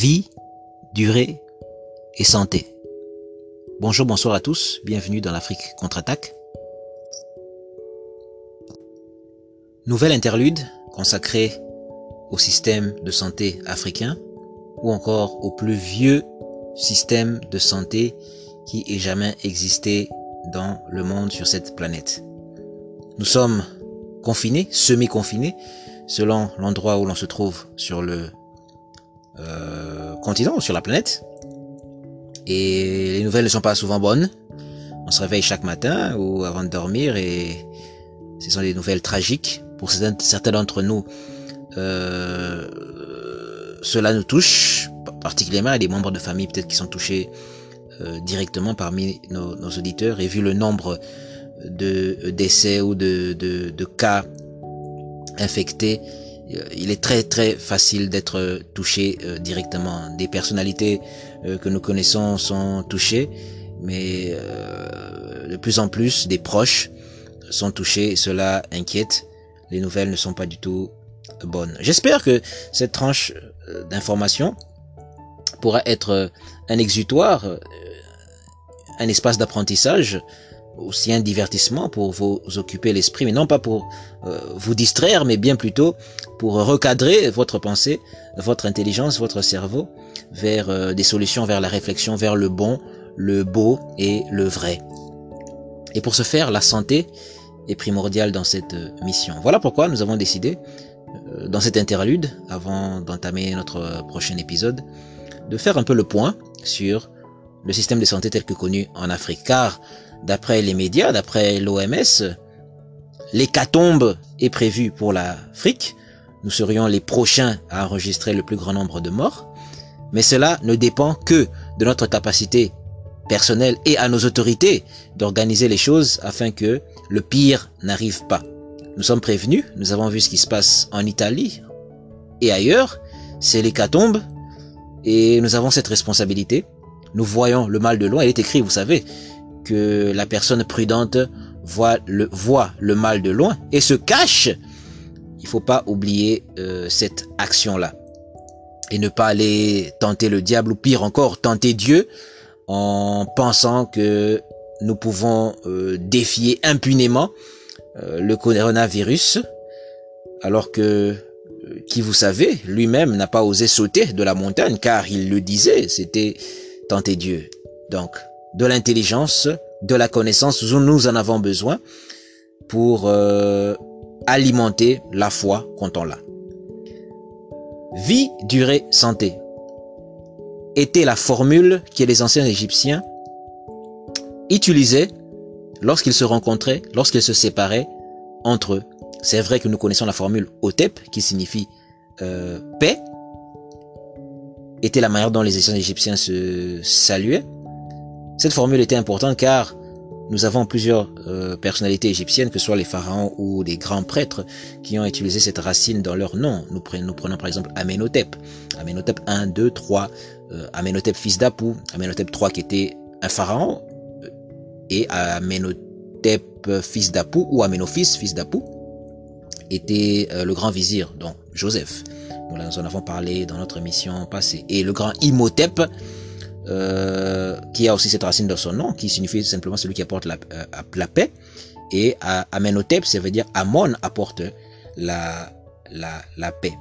vie, durée et santé. Bonjour, bonsoir à tous, bienvenue dans l'Afrique contre-attaque. Nouvelle interlude consacrée au système de santé africain ou encore au plus vieux système de santé qui ait jamais existé dans le monde sur cette planète. Nous sommes confinés, semi-confinés, selon l'endroit où l'on se trouve sur le euh, continent sur la planète. Et les nouvelles ne sont pas souvent bonnes. On se réveille chaque matin ou avant de dormir et ce sont des nouvelles tragiques. Pour certains, d'entre nous, euh, cela nous touche particulièrement. Il des membres de famille peut-être qui sont touchés euh, directement parmi nos, auditeurs. Et vu le nombre de décès ou de, cas infectés, il est très très facile d'être touché euh, directement. Des personnalités euh, que nous connaissons sont touchées, mais de plus en plus des proches sont touchés. Cela inquiète. Les nouvelles ne sont pas du tout bonnes. J'espère que cette tranche d'information pourra être un exutoire, un espace d'apprentissage aussi un divertissement pour vous occuper l'esprit, mais non pas pour euh, vous distraire, mais bien plutôt pour recadrer votre pensée, votre intelligence, votre cerveau vers euh, des solutions, vers la réflexion, vers le bon, le beau et le vrai. Et pour ce faire, la santé est primordiale dans cette euh, mission. Voilà pourquoi nous avons décidé, dans cette interlude, avant d'entamer notre prochain épisode, de faire un peu le point sur le système de santé tel que connu en Afrique. Car D'après les médias, d'après l'OMS, l'hécatombe est prévue pour l'Afrique. Nous serions les prochains à enregistrer le plus grand nombre de morts. Mais cela ne dépend que de notre capacité personnelle et à nos autorités d'organiser les choses afin que le pire n'arrive pas. Nous sommes prévenus, nous avons vu ce qui se passe en Italie et ailleurs, c'est l'hécatombe et nous avons cette responsabilité. Nous voyons le mal de loin, il est écrit, vous savez, que la personne prudente voit le, voit le mal de loin et se cache, il faut pas oublier euh, cette action-là. Et ne pas aller tenter le diable ou pire encore, tenter Dieu en pensant que nous pouvons euh, défier impunément euh, le coronavirus alors que qui vous savez, lui-même n'a pas osé sauter de la montagne car il le disait, c'était tenter Dieu. Donc, de l'intelligence, de la connaissance, nous en avons besoin pour euh, alimenter la foi quand on l'a. Vie, durée, santé était la formule que les anciens Égyptiens utilisaient lorsqu'ils se rencontraient, lorsqu'ils se séparaient entre eux. C'est vrai que nous connaissons la formule Otep, qui signifie euh, paix, était la manière dont les anciens Égyptiens se saluaient. Cette formule était importante car nous avons plusieurs euh, personnalités égyptiennes, que ce soit les pharaons ou des grands prêtres, qui ont utilisé cette racine dans leur nom. Nous prenons, par exemple Amenhotep. Amenhotep 1, 2, 3. Amenhotep fils d'Apou. Amenhotep 3 qui était un pharaon. Euh, et Amenhotep fils d'Apou ou Amenophis fils d'Apou était euh, le grand vizir, donc Joseph. Nous en avons parlé dans notre mission passée. Et le grand Imhotep, euh, qui a aussi cette racine dans son nom, qui signifie simplement celui qui apporte la, euh, la paix. Et Amenhotep, ça veut dire Amon apporte la, la, la paix.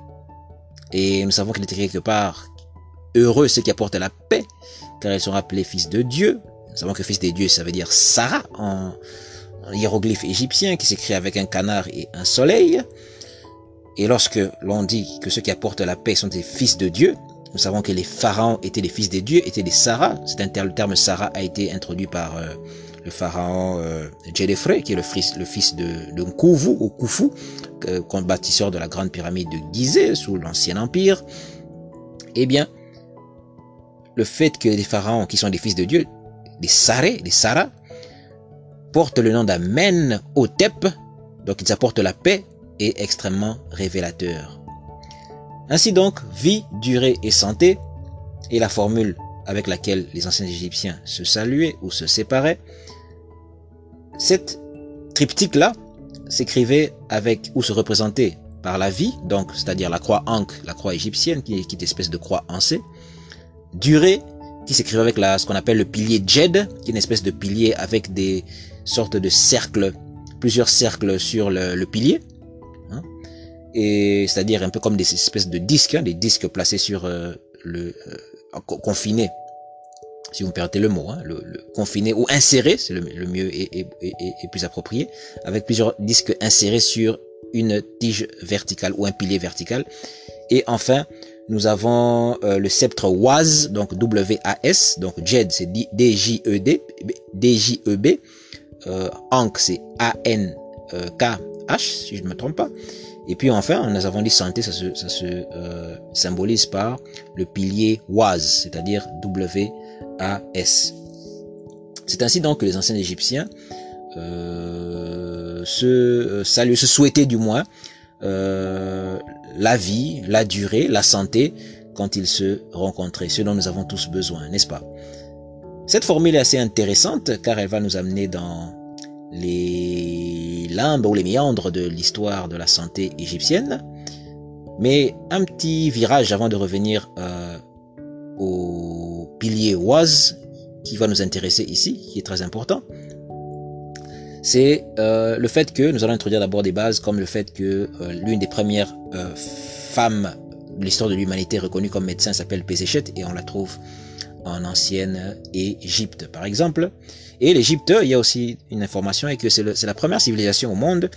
Et nous savons qu'il était quelque part heureux ceux qui apportent la paix, car ils sont appelés fils de Dieu. Nous savons que fils de Dieu, ça veut dire Sarah en hiéroglyphe égyptien qui s'écrit avec un canard et un soleil. Et lorsque l'on dit que ceux qui apportent la paix sont des fils de Dieu, nous savons que les pharaons étaient les fils des dieux, étaient des Sarah. C'est un le terme Sarah a été introduit par euh, le pharaon euh, qui est le fils, de, de Nkouvu ou bâtisseur de la grande pyramide de Gizeh sous l'ancien empire. Eh bien, le fait que les pharaons qui sont des fils de Dieu, des Saré, des Sarah, portent le nom d'Amen Otep, donc ils apportent la paix, est extrêmement révélateur. Ainsi donc, vie, durée et santé est la formule avec laquelle les anciens Égyptiens se saluaient ou se séparaient. Cette triptyque-là s'écrivait avec ou se représentait par la vie, donc c'est-à-dire la croix ankh, la croix égyptienne qui est une espèce de croix C, durée qui s'écrivait avec la, ce qu'on appelle le pilier Jed, qui est une espèce de pilier avec des sortes de cercles, plusieurs cercles sur le, pilier. Et c'est-à-dire un peu comme des espèces de disques, hein, des disques placés sur euh, le euh, confiné, si vous me permettez le mot, hein, le, confiné ou inséré, c'est le, mieux et, et, plus approprié, avec plusieurs disques insérés sur une tige verticale ou un pilier vertical. Et enfin, nous avons euh, le sceptre WAS, donc W-A-S, donc JED c'est D-J-E-D, D-J-E-B, euh, Ankh c'est A-N-K-H, si je ne me trompe pas. Et puis enfin, nous avons dit santé, ça se, ça se euh, symbolise par le pilier WAS, c'est-à-dire W-A-S. C'est ainsi donc que les anciens Égyptiens euh, se euh, saluaient, se souhaitaient du moins euh, la vie, la durée, la santé quand ils se rencontraient, ce dont nous avons tous besoin, n'est-ce pas? Cette formule est assez intéressante car elle va nous amener dans les limbes ou les méandres de l'histoire de la santé égyptienne. Mais un petit virage avant de revenir euh, au pilier Oise qui va nous intéresser ici, qui est très important c'est euh, le fait que nous allons introduire d'abord des bases comme le fait que euh, l'une des premières femmes de l'histoire de l'humanité reconnue comme médecin s'appelle Pézéchet et on la trouve en ancienne Égypte par exemple. Et l'Égypte, il y a aussi une information et que c'est la première civilisation au monde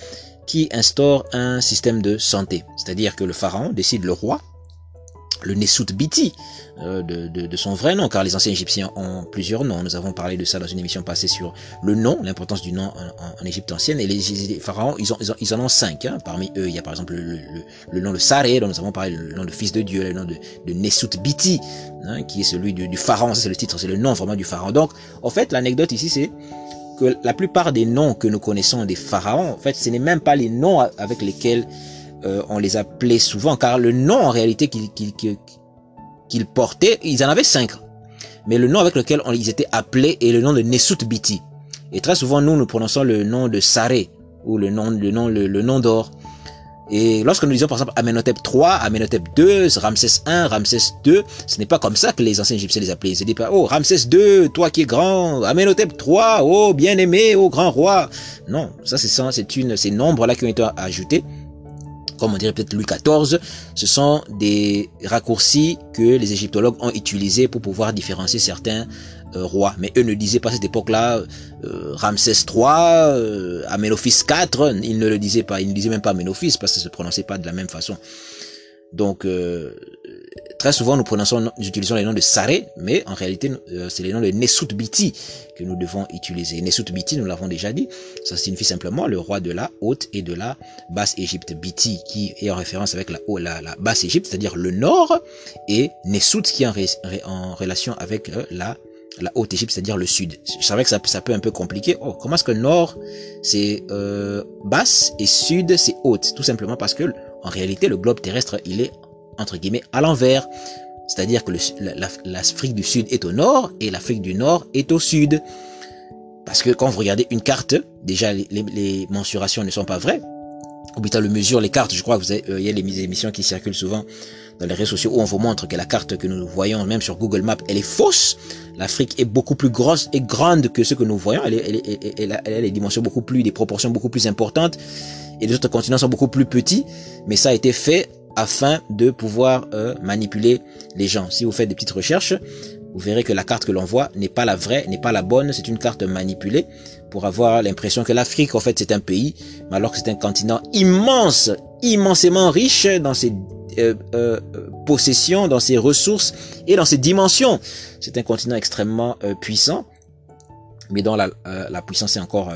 qui instaure un système de santé. C'est-à-dire que le pharaon décide le roi le Nesut Biti euh, de, de, son vrai nom, car les anciens Égyptiens ont plusieurs noms. Nous avons parlé de ça dans une émission passée sur le nom, l'importance du nom en, Égypte ancienne. Et les, pharaons, ils, ont, ils, en ont cinq. Hein. Parmi eux, il y a par exemple le, le, nom de Saré, dont nous avons parlé, le nom de fils de Dieu, le nom de, de Nesut Biti, hein, qui est celui du, du pharaon. c'est le titre, c'est le nom vraiment du pharaon. Donc, en fait, l'anecdote ici, c'est que la plupart des noms que nous connaissons des pharaons, en fait, ce n'est même pas les noms avec lesquels euh, on les appelait souvent, car le nom en réalité qu'ils portaient, ils en avaient cinq. Mais le nom avec lequel on, ils étaient appelés est le nom de Nesut Biti. Et très souvent, nous, nous prononçons le nom de Saré, ou le nom, le nom, le, nom d'or. Et lorsque nous disons par exemple Amenhotep III, Amenhotep II, Ramsès I, Ramsès II, ce n'est pas comme ça que les anciens Égyptiens les appelaient. Ils disaient pas, oh Ramsès II, toi qui es grand, Amenhotep III, oh bien-aimé, oh grand roi. Non, ça c'est c'est une, ces nombres-là qui ont été ajoutés comme on dirait peut-être Louis XIV, ce sont des raccourcis que les égyptologues ont utilisés pour pouvoir différencier certains euh, rois. Mais eux ne disaient pas à cette époque-là euh, Ramsès III, euh, Amenophis IV, ils ne le disaient pas, ils ne disaient même pas Amenophis parce que ça se prononçait pas de la même façon. Donc, euh, très souvent, nous prononçons, nous utilisons les noms de Saré, mais en réalité, euh, c'est les noms de Nesut Biti que nous devons utiliser. Nesut Biti, nous l'avons déjà dit, ça signifie simplement le roi de la haute et de la basse Égypte. Biti, qui est en référence avec la, la, la basse Égypte, c'est-à-dire le nord, et Nesut, qui est en, relation avec euh, la haute Égypte, c'est-à-dire le sud. Je savais que ça, peut un peu compliqué. Oh, comment est-ce que nord c'est euh, basse et sud c'est haute? Tout simplement parce que en réalité, le globe terrestre, il est, entre guillemets, à l'envers. C'est-à-dire que l'Afrique du Sud est au nord et l'Afrique du Nord est au sud. Parce que quand vous regardez une carte, déjà les, mensurations ne sont pas vraies. Ou le mesure, les cartes, je crois que vous avez, euh, il y a les émissions qui circulent souvent dans les réseaux sociaux où on vous montre que la carte que nous voyons, même sur Google Maps, elle est fausse. L'Afrique est beaucoup plus grosse et grande que ce que nous voyons. Elle, elle, elle, elle, a des dimensions beaucoup plus, des proportions beaucoup plus importantes et les autres continents sont beaucoup plus petits, mais ça a été fait afin de pouvoir euh, manipuler les gens. Si vous faites des petites recherches, vous verrez que la carte que l'on voit n'est pas la vraie, n'est pas la bonne, c'est une carte manipulée pour avoir l'impression que l'Afrique, en fait, c'est un pays, mais alors que c'est un continent immense, immensément riche dans ses euh, euh, possessions, dans ses ressources et dans ses dimensions. C'est un continent extrêmement puissant, mais dont la, la puissance est encore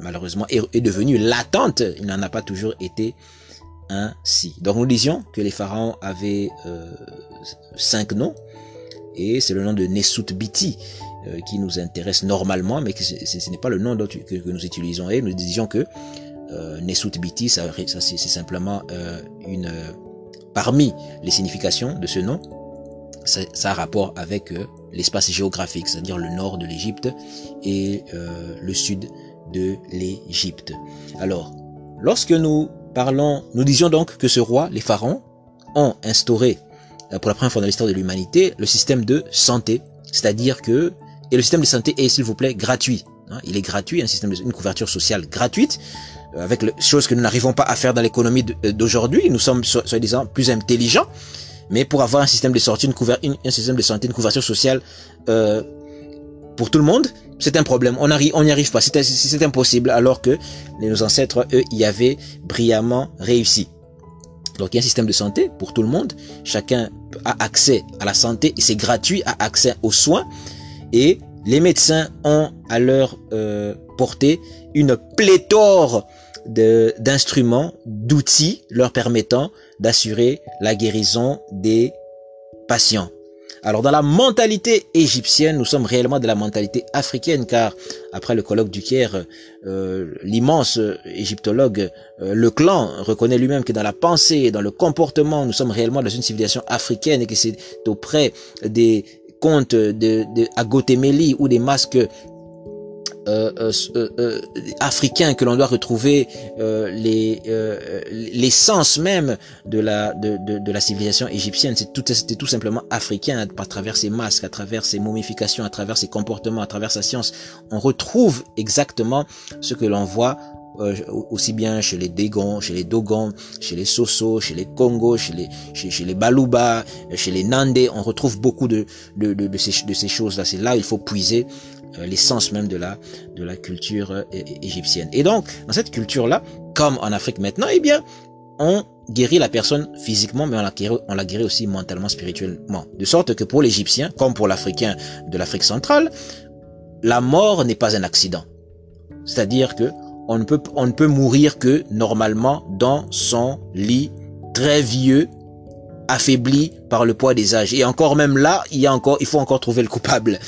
malheureusement est, devenue latente. Il n'en a pas toujours été ainsi. Donc nous disions que les pharaons avaient euh, cinq noms et c'est le nom de Nesut Biti euh, qui nous intéresse normalement, mais que ce n'est pas le nom que, nous utilisons. Et nous disions que euh, Nesut Biti, ça, c'est simplement euh, une parmi les significations de ce nom, ça, ça a rapport avec l'espace géographique, c'est-à-dire le nord de l'Égypte et le sud de l'Égypte. Alors, lorsque nous parlons, nous disions donc que ce roi, les pharaons, ont instauré euh, pour la première fois dans l'histoire de l'humanité, le système de santé. C'est-à-dire que, et le système de santé est, s'il vous plaît, gratuit. Hein. il est gratuit, un système de, une couverture sociale gratuite, euh, avec le, chose que nous n'arrivons pas à faire dans l'économie euh, d'aujourd'hui. Nous sommes, soi-disant, plus intelligents. Mais pour avoir un système de sortie, une, un système de santé, une couverture sociale pour tout le monde, c'est un problème. On n'y arrive pas. C'est impossible. Alors que nos ancêtres, eux, y avaient brillamment réussi. Donc il y a un système de santé pour tout le monde. Chacun a accès à la santé c'est gratuit, a accès aux soins. Et les médecins ont à leur euh, portée une pléthore d'instruments, d'outils leur permettant d'assurer la guérison des patients. Alors dans la mentalité égyptienne, nous sommes réellement de la mentalité africaine, car après le colloque du Caire, euh, l'immense égyptologue euh, Le Clan reconnaît lui-même que dans la pensée et dans le comportement, nous sommes réellement dans une civilisation africaine et que c'est auprès des contes de, de Agotemeli ou des masques africain que l'on doit retrouver les l'essence même de la de, de, de la civilisation égyptienne. C'est tout c'était tout simplement africain à travers ses masques à travers ses momifications à travers ses comportements à travers sa science. On retrouve exactement ce que l'on voit aussi bien chez les Dégons, chez les Dogons, chez les Soso, chez les Congo, chez les chez, chez les Baluba, chez les Nandé, on retrouve beaucoup de de, de, ces, de ces choses-là. C'est là il faut puiser euh, l'essence même de la de la culture euh, égyptienne. Et donc, dans cette culture-là, comme en Afrique maintenant, eh bien, on guérit la personne physiquement, mais on la guérit, on la guérit aussi mentalement, spirituellement. De sorte que pour l'Égyptien, comme pour l'Africain de l'Afrique centrale, la mort n'est pas un accident. C'est-à-dire que on ne peut, on ne peut mourir que normalement dans son lit très vieux affaibli par le poids des âges. Et encore même là, il y a encore, il faut encore trouver le coupable.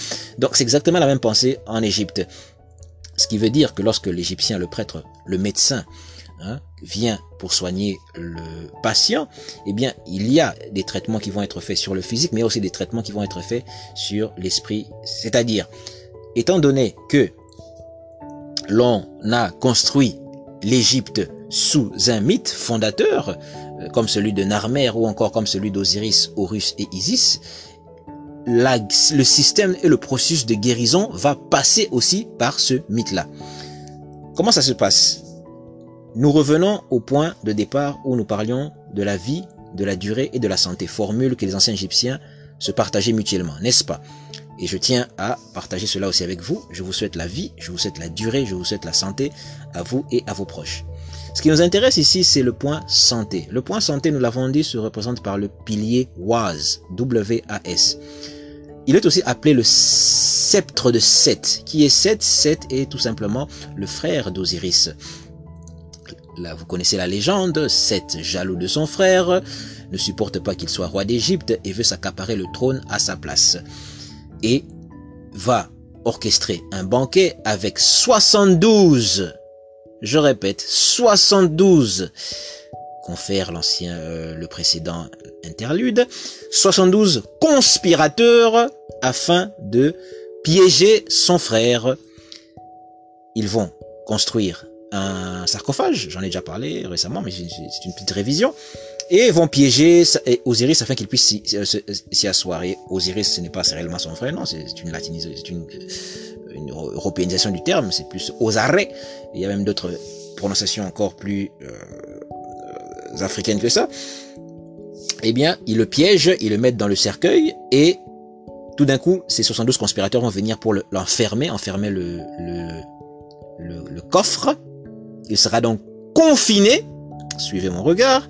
Donc c'est exactement la même pensée en Égypte. Ce qui veut dire que lorsque l'Égyptien, le prêtre, le médecin, hein, vient pour soigner le patient, eh bien, il y a des traitements qui vont être faits sur le physique, mais aussi des traitements qui vont être faits sur l'esprit. C'est-à-dire, étant donné que l'on a construit l'Égypte sous un mythe fondateur, euh, comme celui de Narmer ou encore comme celui d'Osiris, Horus et Isis, le système et le processus de guérison va passer aussi par ce mythe-là. Comment ça se passe? Nous revenons au point de départ où nous parlions de la vie, de la durée et de la santé, formule que les anciens égyptiens se partageaient mutuellement, n'est-ce pas? Et je tiens à partager cela aussi avec vous. Je vous souhaite la vie, je vous souhaite la durée, je vous souhaite la santé à vous et à vos proches. Ce qui nous intéresse ici, c'est le point santé. Le point santé, nous l'avons dit, se représente par le pilier WAS, W-A-S. Il est aussi appelé le sceptre de Seth. Qui est Seth? Seth est tout simplement le frère d'Osiris. Là, vous connaissez la légende. Seth, jaloux de son frère, ne supporte pas qu'il soit roi d'Égypte et veut s'accaparer le trône à sa place. Et va orchestrer un banquet avec 72 je répète, 72 confère l'ancien, euh, le précédent interlude, 72 conspirateurs afin de piéger son frère. Ils vont construire un sarcophage, j'en ai déjà parlé récemment, mais c'est une petite révision, et vont piéger Osiris afin qu'il puisse s'y asseoir. Et Osiris, ce n'est pas réellement son frère, non, c'est une latinisation, c'est une une européanisation du terme, c'est plus aux arrêts. Il y a même d'autres prononciations encore plus euh, africaines que ça. Eh bien, ils le piègent, ils le mettent dans le cercueil et tout d'un coup, ces 72 conspirateurs vont venir pour l'enfermer, enfermer le, le, le, coffre. Il sera donc confiné, suivez mon regard,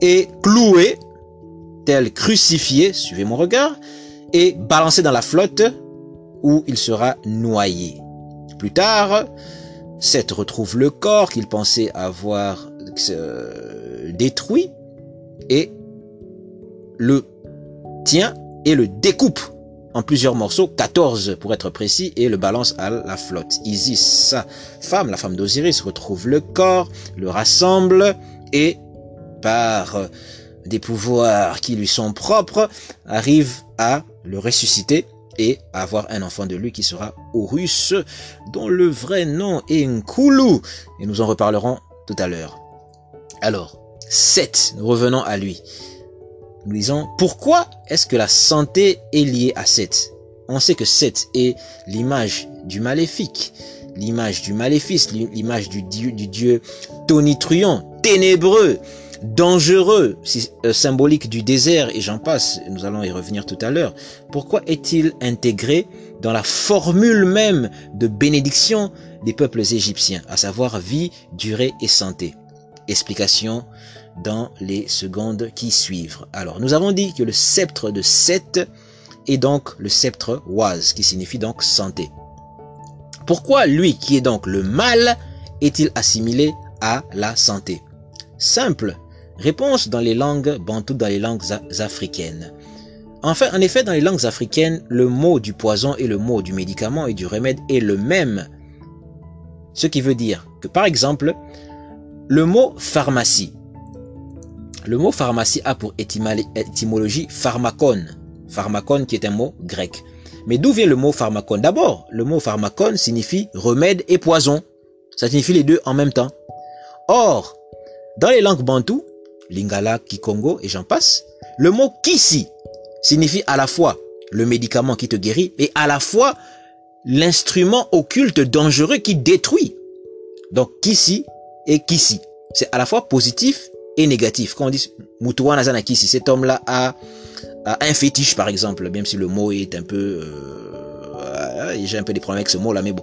et cloué, tel crucifié, suivez mon regard, et balancé dans la flotte où il sera noyé. Plus tard, Seth retrouve le corps qu'il pensait avoir euh, détruit et le tient et le découpe en plusieurs morceaux, 14 pour être précis, et le balance à la flotte. Isis, sa femme, la femme d'Osiris, retrouve le corps, le rassemble et par des pouvoirs qui lui sont propres, arrive à le ressusciter et avoir un enfant de lui qui sera Horus, dont le vrai nom est Nkulu, et nous en reparlerons tout à l'heure. Alors, 7, nous revenons à lui. nous disons pourquoi est-ce que la santé est liée à Seth On sait que Seth est l'image du maléfique, l'image du maléfice, l'image du dieu, du dieu tonitruant, ténébreux, dangereux, euh, symbolique du désert et j'en passe, nous allons y revenir tout à l'heure. Pourquoi est-il intégré dans la formule même de bénédiction des peuples égyptiens, à savoir vie, durée et santé? Explication dans les secondes qui suivent. Alors, nous avons dit que le sceptre de Seth est donc le sceptre Oise, qui signifie donc santé. Pourquoi lui qui est donc le mal est-il assimilé à la santé? Simple. Réponse dans les langues bantoues, dans les langues africaines. Enfin, en effet, dans les langues africaines, le mot du poison et le mot du médicament et du remède est le même. Ce qui veut dire que, par exemple, le mot pharmacie. Le mot pharmacie a pour étymologie pharmacone. Pharmacone qui est un mot grec. Mais d'où vient le mot pharmacone? D'abord, le mot pharmacone signifie remède et poison. Ça signifie les deux en même temps. Or, dans les langues bantoues, lingala, kikongo et j'en passe, le mot kisi signifie à la fois le médicament qui te guérit et à la fois l'instrument occulte dangereux qui détruit. Donc kisi et kisi. C'est à la fois positif et négatif. Quand on dit Mutuwa Kisi, cet homme-là a, un fétiche par exemple, même si le mot est un peu... Euh, j'ai un peu des problèmes avec ce mot-là, mais bon.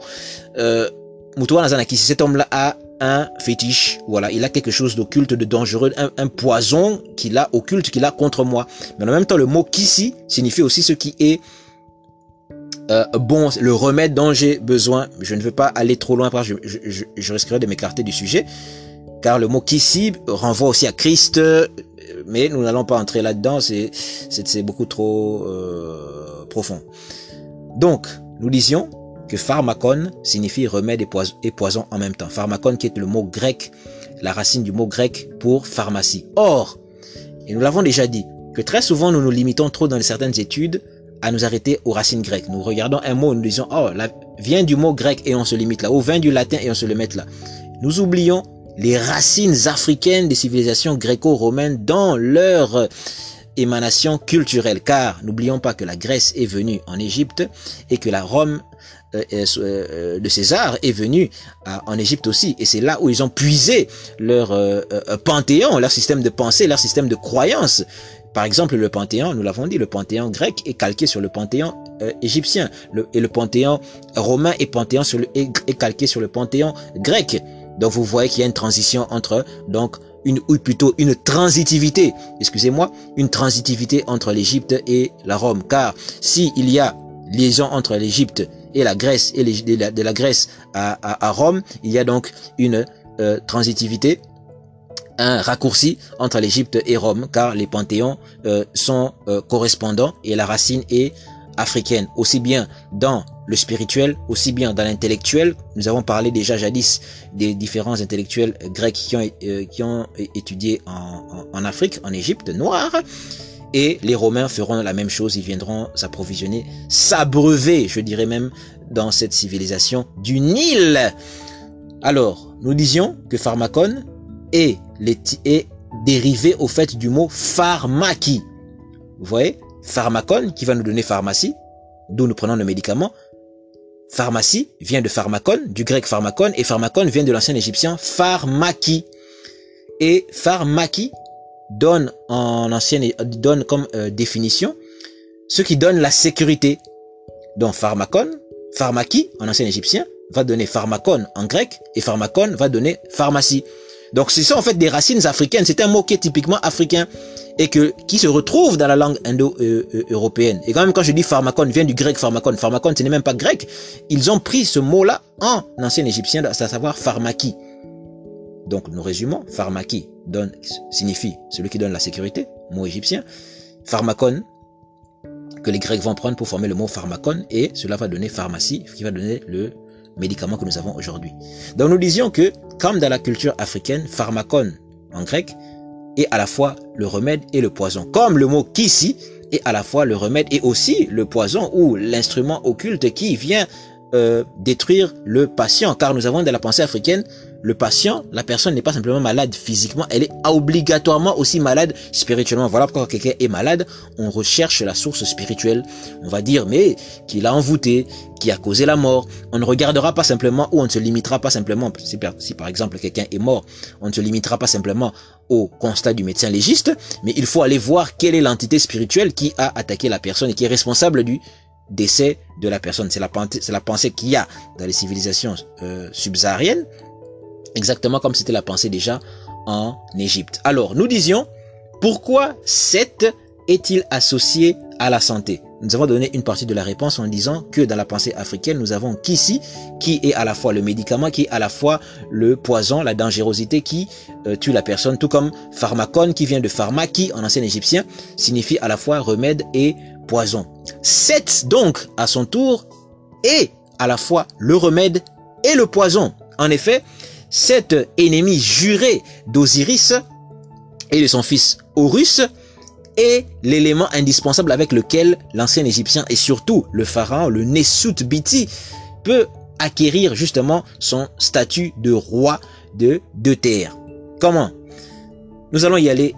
Euh, Kisi, cet homme-là a un fétiche. Voilà, il a quelque chose d'occulte, de dangereux, un, poison qu'il a occulte, qu'il a contre moi. Mais en même temps, le mot kisi signifie aussi ce qui est euh, bon, le remède dont j'ai besoin. Je ne veux pas aller trop loin parce que je, je, risquerais de m'écarter du sujet. Car le mot kisi renvoie aussi à Christ, mais nous n'allons pas entrer là-dedans, c'est beaucoup trop euh, profond. Donc, nous disions, que pharmacon signifie remède et poison, en même temps. Pharmacon qui est le mot grec, la racine du mot grec pour pharmacie. Or, et nous l'avons déjà dit, que très souvent nous nous limitons trop dans certaines études à nous arrêter aux racines grecques. Nous regardons un mot, nous disons, oh, vient du mot grec et on se limite là, ou vient du latin et on se le met là. Nous oublions les racines africaines des civilisations gréco-romaines dans leur émanation culturelle, car n'oublions pas que la Grèce est venue en Égypte et que la Rome de César est venu en Égypte aussi. Et c'est là où ils ont puisé leur panthéon, leur système de pensée, leur système de croyance. Par exemple, le panthéon, nous l'avons dit, le panthéon grec est calqué sur le panthéon égyptien. et le panthéon romain est, panthéon sur le, est, calqué sur le panthéon grec. Donc vous voyez qu'il y a une transition entre donc une ou plutôt une transitivité, excusez-moi, une transitivité entre l'Égypte et la Rome. Car si il y a liaison entre l'Égypte et la Grèce et de, la, Grèce à, Rome, il y a donc une euh, transitivité, un raccourci entre l'Égypte et Rome, car les panthéons euh, sont euh, correspondants et la racine est africaine, aussi bien dans le spirituel, aussi bien dans l'intellectuel. Nous avons parlé déjà jadis des différents intellectuels grecs qui ont, étudié en, en Afrique, en Égypte noire. Et les Romains feront la même chose, ils viendront s'approvisionner, s'abreuver, je dirais même, dans cette civilisation du Nil. Alors, nous disions que pharmacone est, dérivé au fait du mot pharmaki. Vous voyez Pharmacone qui va nous donner pharmacie, d'où nous prenons le médicament. Pharmacie vient de pharmacone, du grec pharmacone, et pharmacone vient de l'ancien égyptien pharmaki. Et pharmaki donne en ancienne donne comme euh, définition ce qui donne la sécurité. Donc pharmacon, pharmaki en ancien égyptien va donner pharmacon en grec et pharmacon va donner pharmacie. Donc ce sont en fait des racines africaines, c'est un mot qui est typiquement africain et que qui se retrouve dans la langue indo-européenne. Et quand même quand je dis pharmacon, vient du grec pharmacon. Pharmacon, ce n'est même pas grec. Ils ont pris ce mot-là en ancien égyptien, à savoir pharmaki. Donc nous résumons, pharmaki signifie celui qui donne la sécurité, mot égyptien. Pharmacon, que les Grecs vont prendre pour former le mot pharmacon, et cela va donner pharmacie, qui va donner le médicament que nous avons aujourd'hui. Donc nous disions que, comme dans la culture africaine, pharmacon en grec est à la fois le remède et le poison. Comme le mot kisi est à la fois le remède et aussi le poison ou l'instrument occulte qui vient euh, détruire le patient. Car nous avons dans la pensée africaine le patient, la personne n'est pas simplement malade physiquement, elle est obligatoirement aussi malade spirituellement. Voilà pourquoi quelqu'un est malade, on recherche la source spirituelle. On va dire, mais qui l'a envoûté, qui a causé la mort. On ne regardera pas simplement ou on ne se limitera pas simplement, si par, exemple quelqu'un est mort, on ne se limitera pas simplement au constat du médecin légiste, mais il faut aller voir quelle est l'entité spirituelle qui a attaqué la personne et qui est responsable du décès de la personne. C'est la, c'est la pensée qu'il y a dans les civilisations euh, subsahariennes Exactement comme c'était la pensée déjà en Égypte. Alors, nous disions, pourquoi 7 est-il associé à la santé? Nous avons donné une partie de la réponse en disant que dans la pensée africaine, nous avons Kissi, qui est à la fois le médicament, qui est à la fois le poison, la dangerosité qui euh, tue la personne, tout comme pharmacon, qui vient de pharma, qui en ancien égyptien signifie à la fois remède et poison. 7 donc, à son tour, est à la fois le remède et le poison. En effet, cet ennemi juré d'Osiris et de son fils Horus est l'élément indispensable avec lequel l'ancien égyptien et surtout le pharaon, le Nesut Biti, peut acquérir justement son statut de roi de deux terres. Comment? Nous allons y aller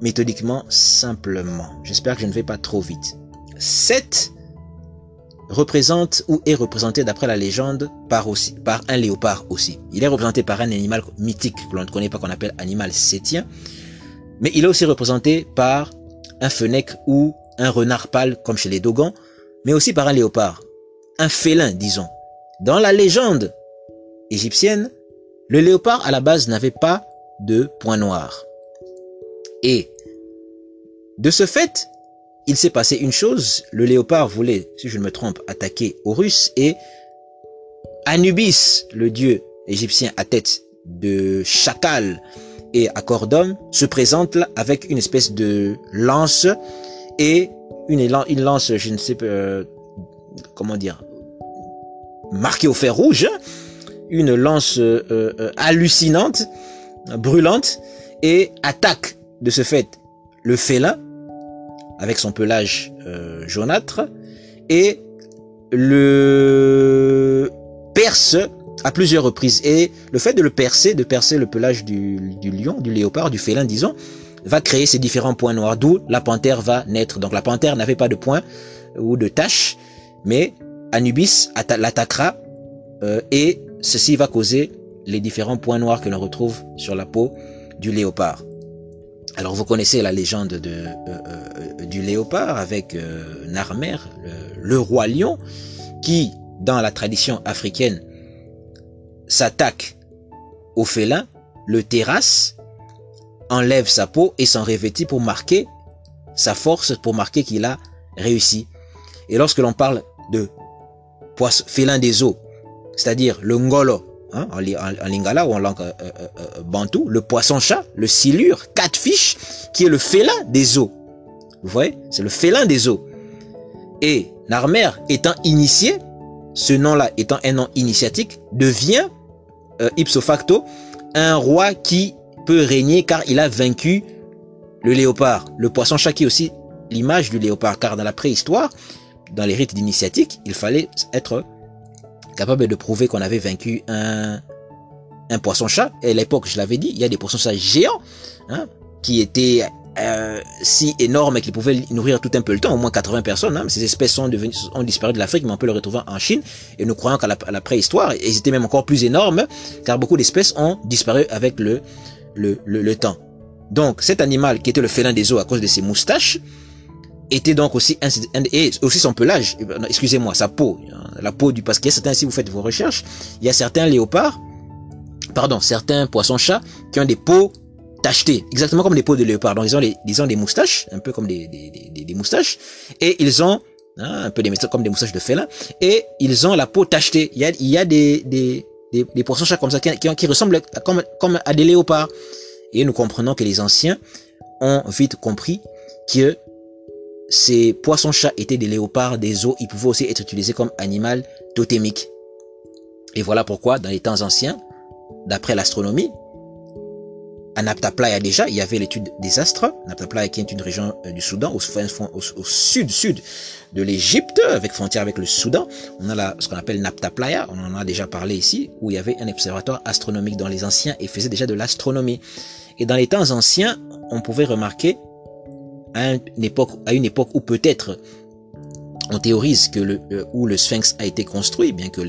méthodiquement, simplement. J'espère que je ne vais pas trop vite. Sept représente ou est représenté d'après la légende par aussi par un léopard aussi. Il est représenté par un animal mythique que l'on ne connaît pas qu'on appelle animal sétien, mais il est aussi représenté par un fennec ou un renard pâle comme chez les Dogons, mais aussi par un léopard, un félin disons. Dans la légende égyptienne, le léopard à la base n'avait pas de point noir. Et de ce fait, il s'est passé une chose, le léopard voulait, si je ne me trompe, attaquer Horus et Anubis, le dieu égyptien à tête de chacal et à corps d'homme, se présente là avec une espèce de lance et une, lance, je ne sais pas, euh, comment dire, marquée au fer rouge, une lance euh, euh, hallucinante, brûlante, et attaque de ce fait le félin avec son pelage euh, jaunâtre et le perce à plusieurs reprises. Et le fait de le percer, de percer le pelage du, lion, du léopard, du félin, disons, va créer ces différents points noirs, d'où la panthère va naître. Donc la panthère n'avait pas de points ou de taches, mais Anubis l'attaquera euh, et ceci va causer les différents points noirs que l'on retrouve sur la peau du léopard. Alors vous connaissez la légende de, euh, euh, du léopard avec euh, Narmer, le, roi lion, qui, dans la tradition africaine, s'attaque au félin, le terrasse, enlève sa peau et s'en revêtit pour marquer sa force, pour marquer qu'il a réussi. Et lorsque l'on parle de félin des eaux, c'est-à-dire le ngolo, Hein, en, lingala ou en langue euh, euh, euh, bantou, le poisson-chat, le silure, catfish, qui est le félin des eaux. Vous voyez C'est le félin des eaux. Et Narmer étant initié, ce nom-là étant un nom initiatique, devient ipso facto un roi qui peut régner car il a vaincu le léopard. Le poisson-chat qui est aussi l'image du léopard car dans la préhistoire, dans les rites d'initiatique, il fallait être capable de prouver qu'on avait vaincu un, un poisson-chat. Et à l'époque, je l'avais dit, il y a des poissons-chats géants hein, qui étaient euh, si énormes qu'ils pouvaient nourrir tout un peu le temps, au moins 80 personnes. Hein. Ces espèces sont devenues, ont disparu de l'Afrique, mais on peut les retrouver en Chine. Et nous croyons qu'à la, préhistoire, ils étaient même encore plus énormes, car beaucoup d'espèces ont disparu avec le, le, le, le temps. Donc, cet animal qui était le félin des eaux à cause de ses moustaches, était donc aussi et aussi son pelage, euh, excusez-moi, sa peau, hein, la peau du parce qu'il y a certains si vous faites vos recherches, il y a certains léopards, pardon, certains poissons-chats qui ont des peaux tachetées, exactement comme les peaux de léopard. Donc ils ont ils ont des moustaches, un peu comme des, des, des, des moustaches, et ils ont hein, un peu des comme des moustaches de félin, et ils ont la peau tachetée. Il y a, il y a des, des, des, des poissons-chats comme ça qui, qui, qui ressemblent comme, comme à des léopards. Et nous comprenons que les anciens ont vite compris que ces poissons-chats étaient des léopards des eaux, ils pouvaient aussi être utilisés comme animal totémique. Et voilà pourquoi, dans les temps anciens, d'après l'astronomie, à Napta Playa déjà, il y avait l'étude des astres. Napta Playa qui est une région euh, du Soudan, au, sud-sud de l'Égypte, avec frontière avec le Soudan. On a la, ce qu'on appelle Napta Playa, on en a déjà parlé ici, où il y avait un observatoire astronomique dans les anciens et faisait déjà de l'astronomie. Et dans les temps anciens, on pouvait remarquer à une époque, à une époque où peut-être on théorise que le, euh, où le Sphinx a été construit, bien que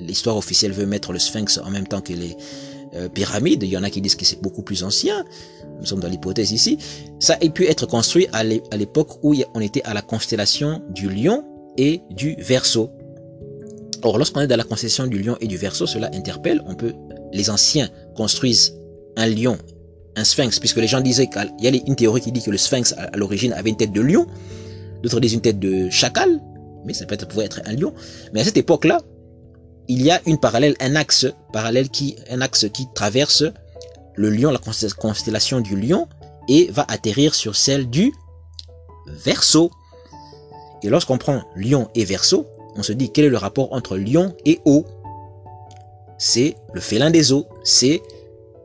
l'histoire officielle veut mettre le Sphinx en même temps que les, euh, pyramide, il y en a qui disent que c'est beaucoup plus ancien, nous sommes dans l'hypothèse ici, ça a pu être construit à l'époque où on était à la constellation du lion et du verso. Or, lorsqu'on est dans la constellation du lion et du verso, cela interpelle, on peut, les anciens construisent un lion, sphinx, puisque les gens disaient qu'il y a une théorie qui dit que le sphinx à l'origine avait une tête de lion, d'autres disent une tête de chacal, mais ça peut être, pouvait être un lion. Mais à cette époque-là, il y a une parallèle, un axe parallèle qui, un axe qui traverse le lion, la constellation du lion, et va atterrir sur celle du verso. Et lorsqu'on prend lion et verso, on se dit quel est le rapport entre lion et eau? C'est le félin des eaux, c'est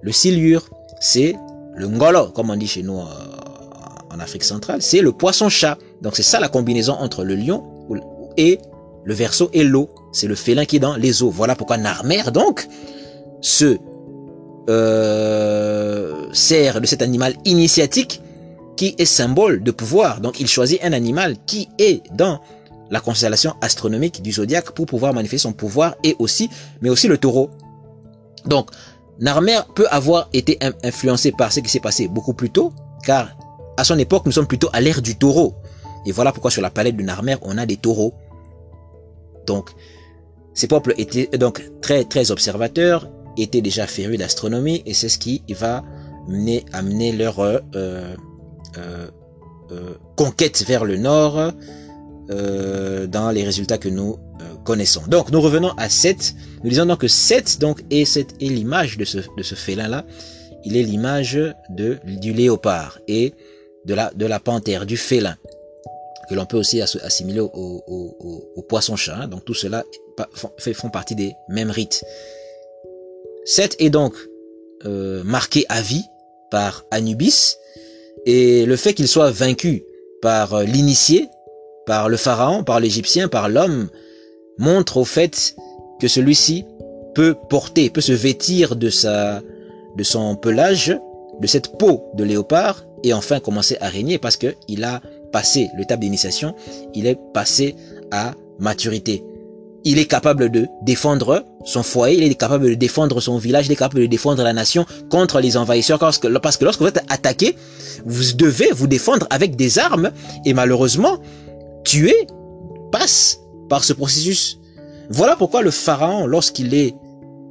le silure, c'est le ngolo, comme on dit chez nous euh, en Afrique centrale, c'est le poisson-chat. Donc c'est ça la combinaison entre le lion et le verso et l'eau. C'est le félin qui est dans les eaux. Voilà pourquoi Narmer, donc, se euh, sert de cet animal initiatique qui est symbole de pouvoir. Donc il choisit un animal qui est dans la constellation astronomique du zodiaque pour pouvoir manifester son pouvoir et aussi, mais aussi le taureau. Donc, Narmer peut avoir été influencé par ce qui s'est passé beaucoup plus tôt, car à son époque, nous sommes plutôt à l'ère du taureau. Et voilà pourquoi sur la palette de Narmer, on a des taureaux. Donc, ces peuples étaient donc très très observateurs, étaient déjà férus d'astronomie et c'est ce qui va mener, amener leur euh, euh, euh, conquête vers le nord dans les résultats que nous connaissons. Donc nous revenons à 7. Nous disons donc que 7 donc, est, est l'image de ce, de ce félin-là. Il est l'image de du léopard et de la, de la panthère, du félin que l'on peut aussi assimiler au, au, poisson-chat. Hein. Donc tout cela font partie des mêmes rites. Seth est donc euh, marqué à vie par Anubis et le fait qu'il soit vaincu par euh, l'initié, par le pharaon, par l'Égyptien, par l'homme, montre au fait que celui-ci peut porter, peut se vêtir de sa, de son pelage, de cette peau de léopard et enfin commencer à régner parce que il a passé l'étape d'initiation, il est passé à maturité. Il est capable de défendre son foyer, il est capable de défendre son village, il est capable de défendre la nation contre les envahisseurs. Parce que, parce que lorsque vous êtes attaqué, vous devez vous défendre avec des armes et malheureusement, tuer passe par ce processus. Voilà pourquoi le pharaon, lorsqu'il est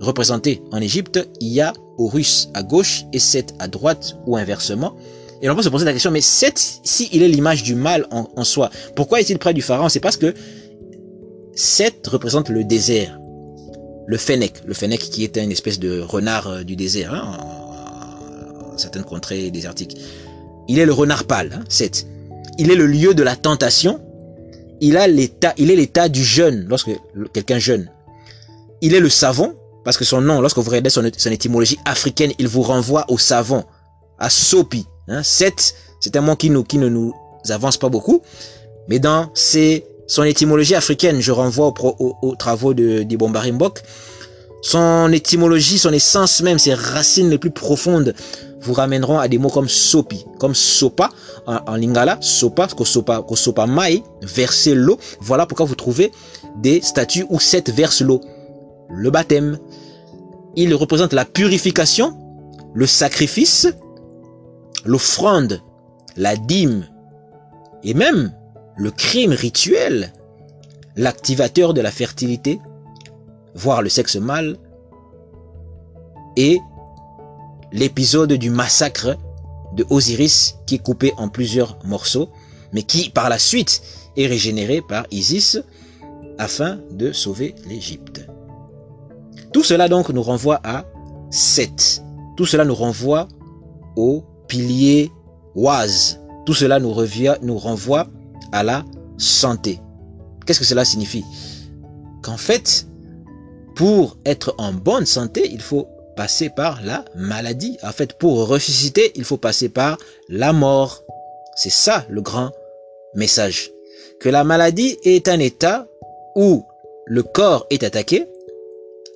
représenté en Égypte, il y a Horus à gauche et Seth à droite ou inversement. Et on peut se poser la question, mais Seth, si il est l'image du mal en, soi, pourquoi est-il près du pharaon? C'est parce que Seth représente le désert, le Fennec, le Fennec qui est une espèce de renard euh, du désert, hein, en, certaines contrées désertiques. Il est le renard pâle, hein, Seth. Il est le lieu de la tentation. Il a l'état, il est l'état du jeûne, lorsque quelqu'un jeûne. Il est le savon, parce que son nom, lorsque vous regardez son, étymologie africaine, il vous renvoie au savon, à Sopi, Hein, c'est un mot qui, nous, qui ne nous avance pas beaucoup, mais dans son étymologie africaine, je renvoie aux, travaux de, de son étymologie, son essence même, ses racines les plus profondes vous ramèneront à des mots comme sopi, comme sopa en, lingala, sopa, sopa, sopa mai, verser l'eau. Voilà pourquoi vous trouvez des statues où cette verse l'eau. Le baptême, il représente la purification, le sacrifice, l'offrande, la dîme et même le crime rituel, l'activateur de la fertilité, voire le sexe mâle, et l'épisode du massacre de Osiris qui est coupé en plusieurs morceaux, mais qui par la suite est régénéré par Isis afin de sauver l'Égypte. Tout cela donc nous renvoie à Seth. Tout cela nous renvoie au pilier oise. Tout cela nous, revient, nous renvoie à la santé. Qu'est-ce que cela signifie? Qu'en fait, pour être en bonne santé, il faut passer par la maladie. En fait, pour ressusciter, il faut passer par la mort. C'est ça le grand message. Que la maladie est un état où le corps est attaqué,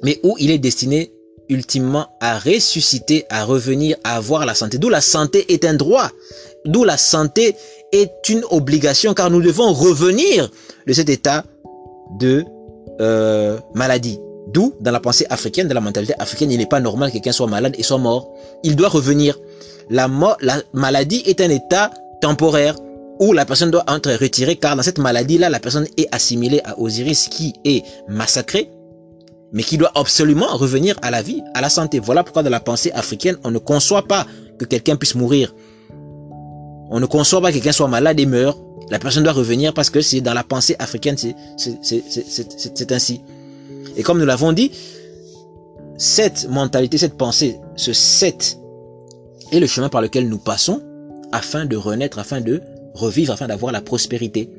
mais où il est destiné ultimement à ressusciter, à revenir, à avoir la santé. D'où la santé est un droit. D'où la santé est une obligation, car nous devons revenir de cet état de euh, maladie. D'où, dans la pensée africaine, dans la mentalité africaine, il n'est pas normal que quelqu'un soit malade et soit mort. Il doit revenir. La, mort, la maladie est un état temporaire où la personne doit être retirée car dans cette maladie-là, la personne est assimilée à Osiris qui est massacré, mais qui doit absolument revenir à la vie, à la santé. Voilà pourquoi dans la pensée africaine, on ne conçoit pas que quelqu'un puisse mourir. On ne conçoit pas que quelqu'un soit malade et meurt. La personne doit revenir parce que c'est dans la pensée africaine, c'est ainsi. Et comme nous l'avons dit, cette mentalité, cette pensée, ce 7 est le chemin par lequel nous passons afin de renaître, afin de revivre, afin d'avoir la prospérité.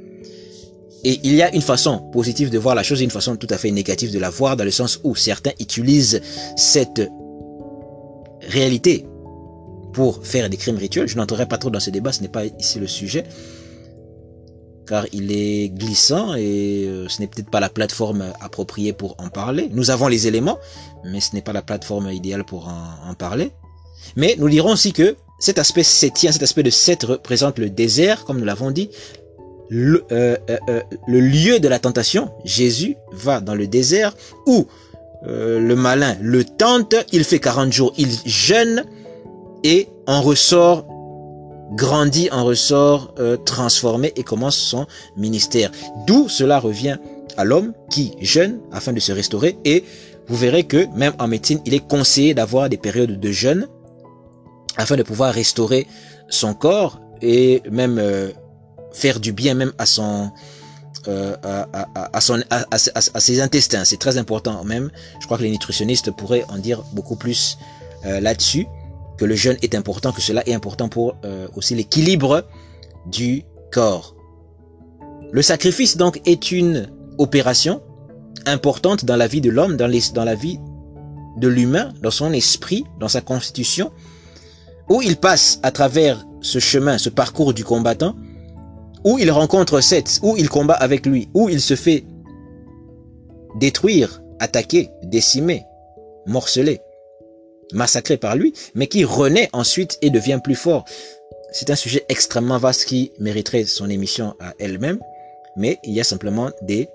Et il y a une façon positive de voir la chose et une façon tout à fait négative de la voir, dans le sens où certains utilisent cette réalité pour faire des crimes rituels. Je n'entrerai pas trop dans ce débat, ce n'est pas ici le sujet car il est glissant et euh, ce n'est peut-être pas la plateforme appropriée pour en parler. Nous avons les éléments, mais ce n'est pas la plateforme idéale pour en, parler. Mais nous dirons aussi que cet aspect septien, cet aspect de sept représente le désert, comme nous l'avons dit, le, euh, euh, le, lieu de la tentation. Jésus va dans le désert où le malin le tente, il fait 40 jours, il jeûne et en ressort grandit en ressort euh, transformé et commence son ministère. D'où cela revient à l'homme qui jeûne afin de se restaurer et vous verrez que même en médecine, il est conseillé d'avoir des périodes de jeûne afin de pouvoir restaurer son corps et même euh, faire du bien même à son euh, à, son à, à, ses intestins. C'est très important même. Je crois que les nutritionnistes pourraient en dire beaucoup plus là-dessus que le jeûne est important, que cela est important pour euh, aussi l'équilibre du corps. Le sacrifice donc est une opération importante dans la vie de l'homme, dans, dans la vie de l'humain, dans son esprit, dans sa constitution, où il passe à travers ce chemin, ce parcours du combattant, où il rencontre Seth, où il combat avec lui, où il se fait détruire, attaquer, décimer, morceler massacré par lui, mais qui renaît ensuite et devient plus fort. C'est un sujet extrêmement vaste qui mériterait son émission à elle-même, mais il y a simplement des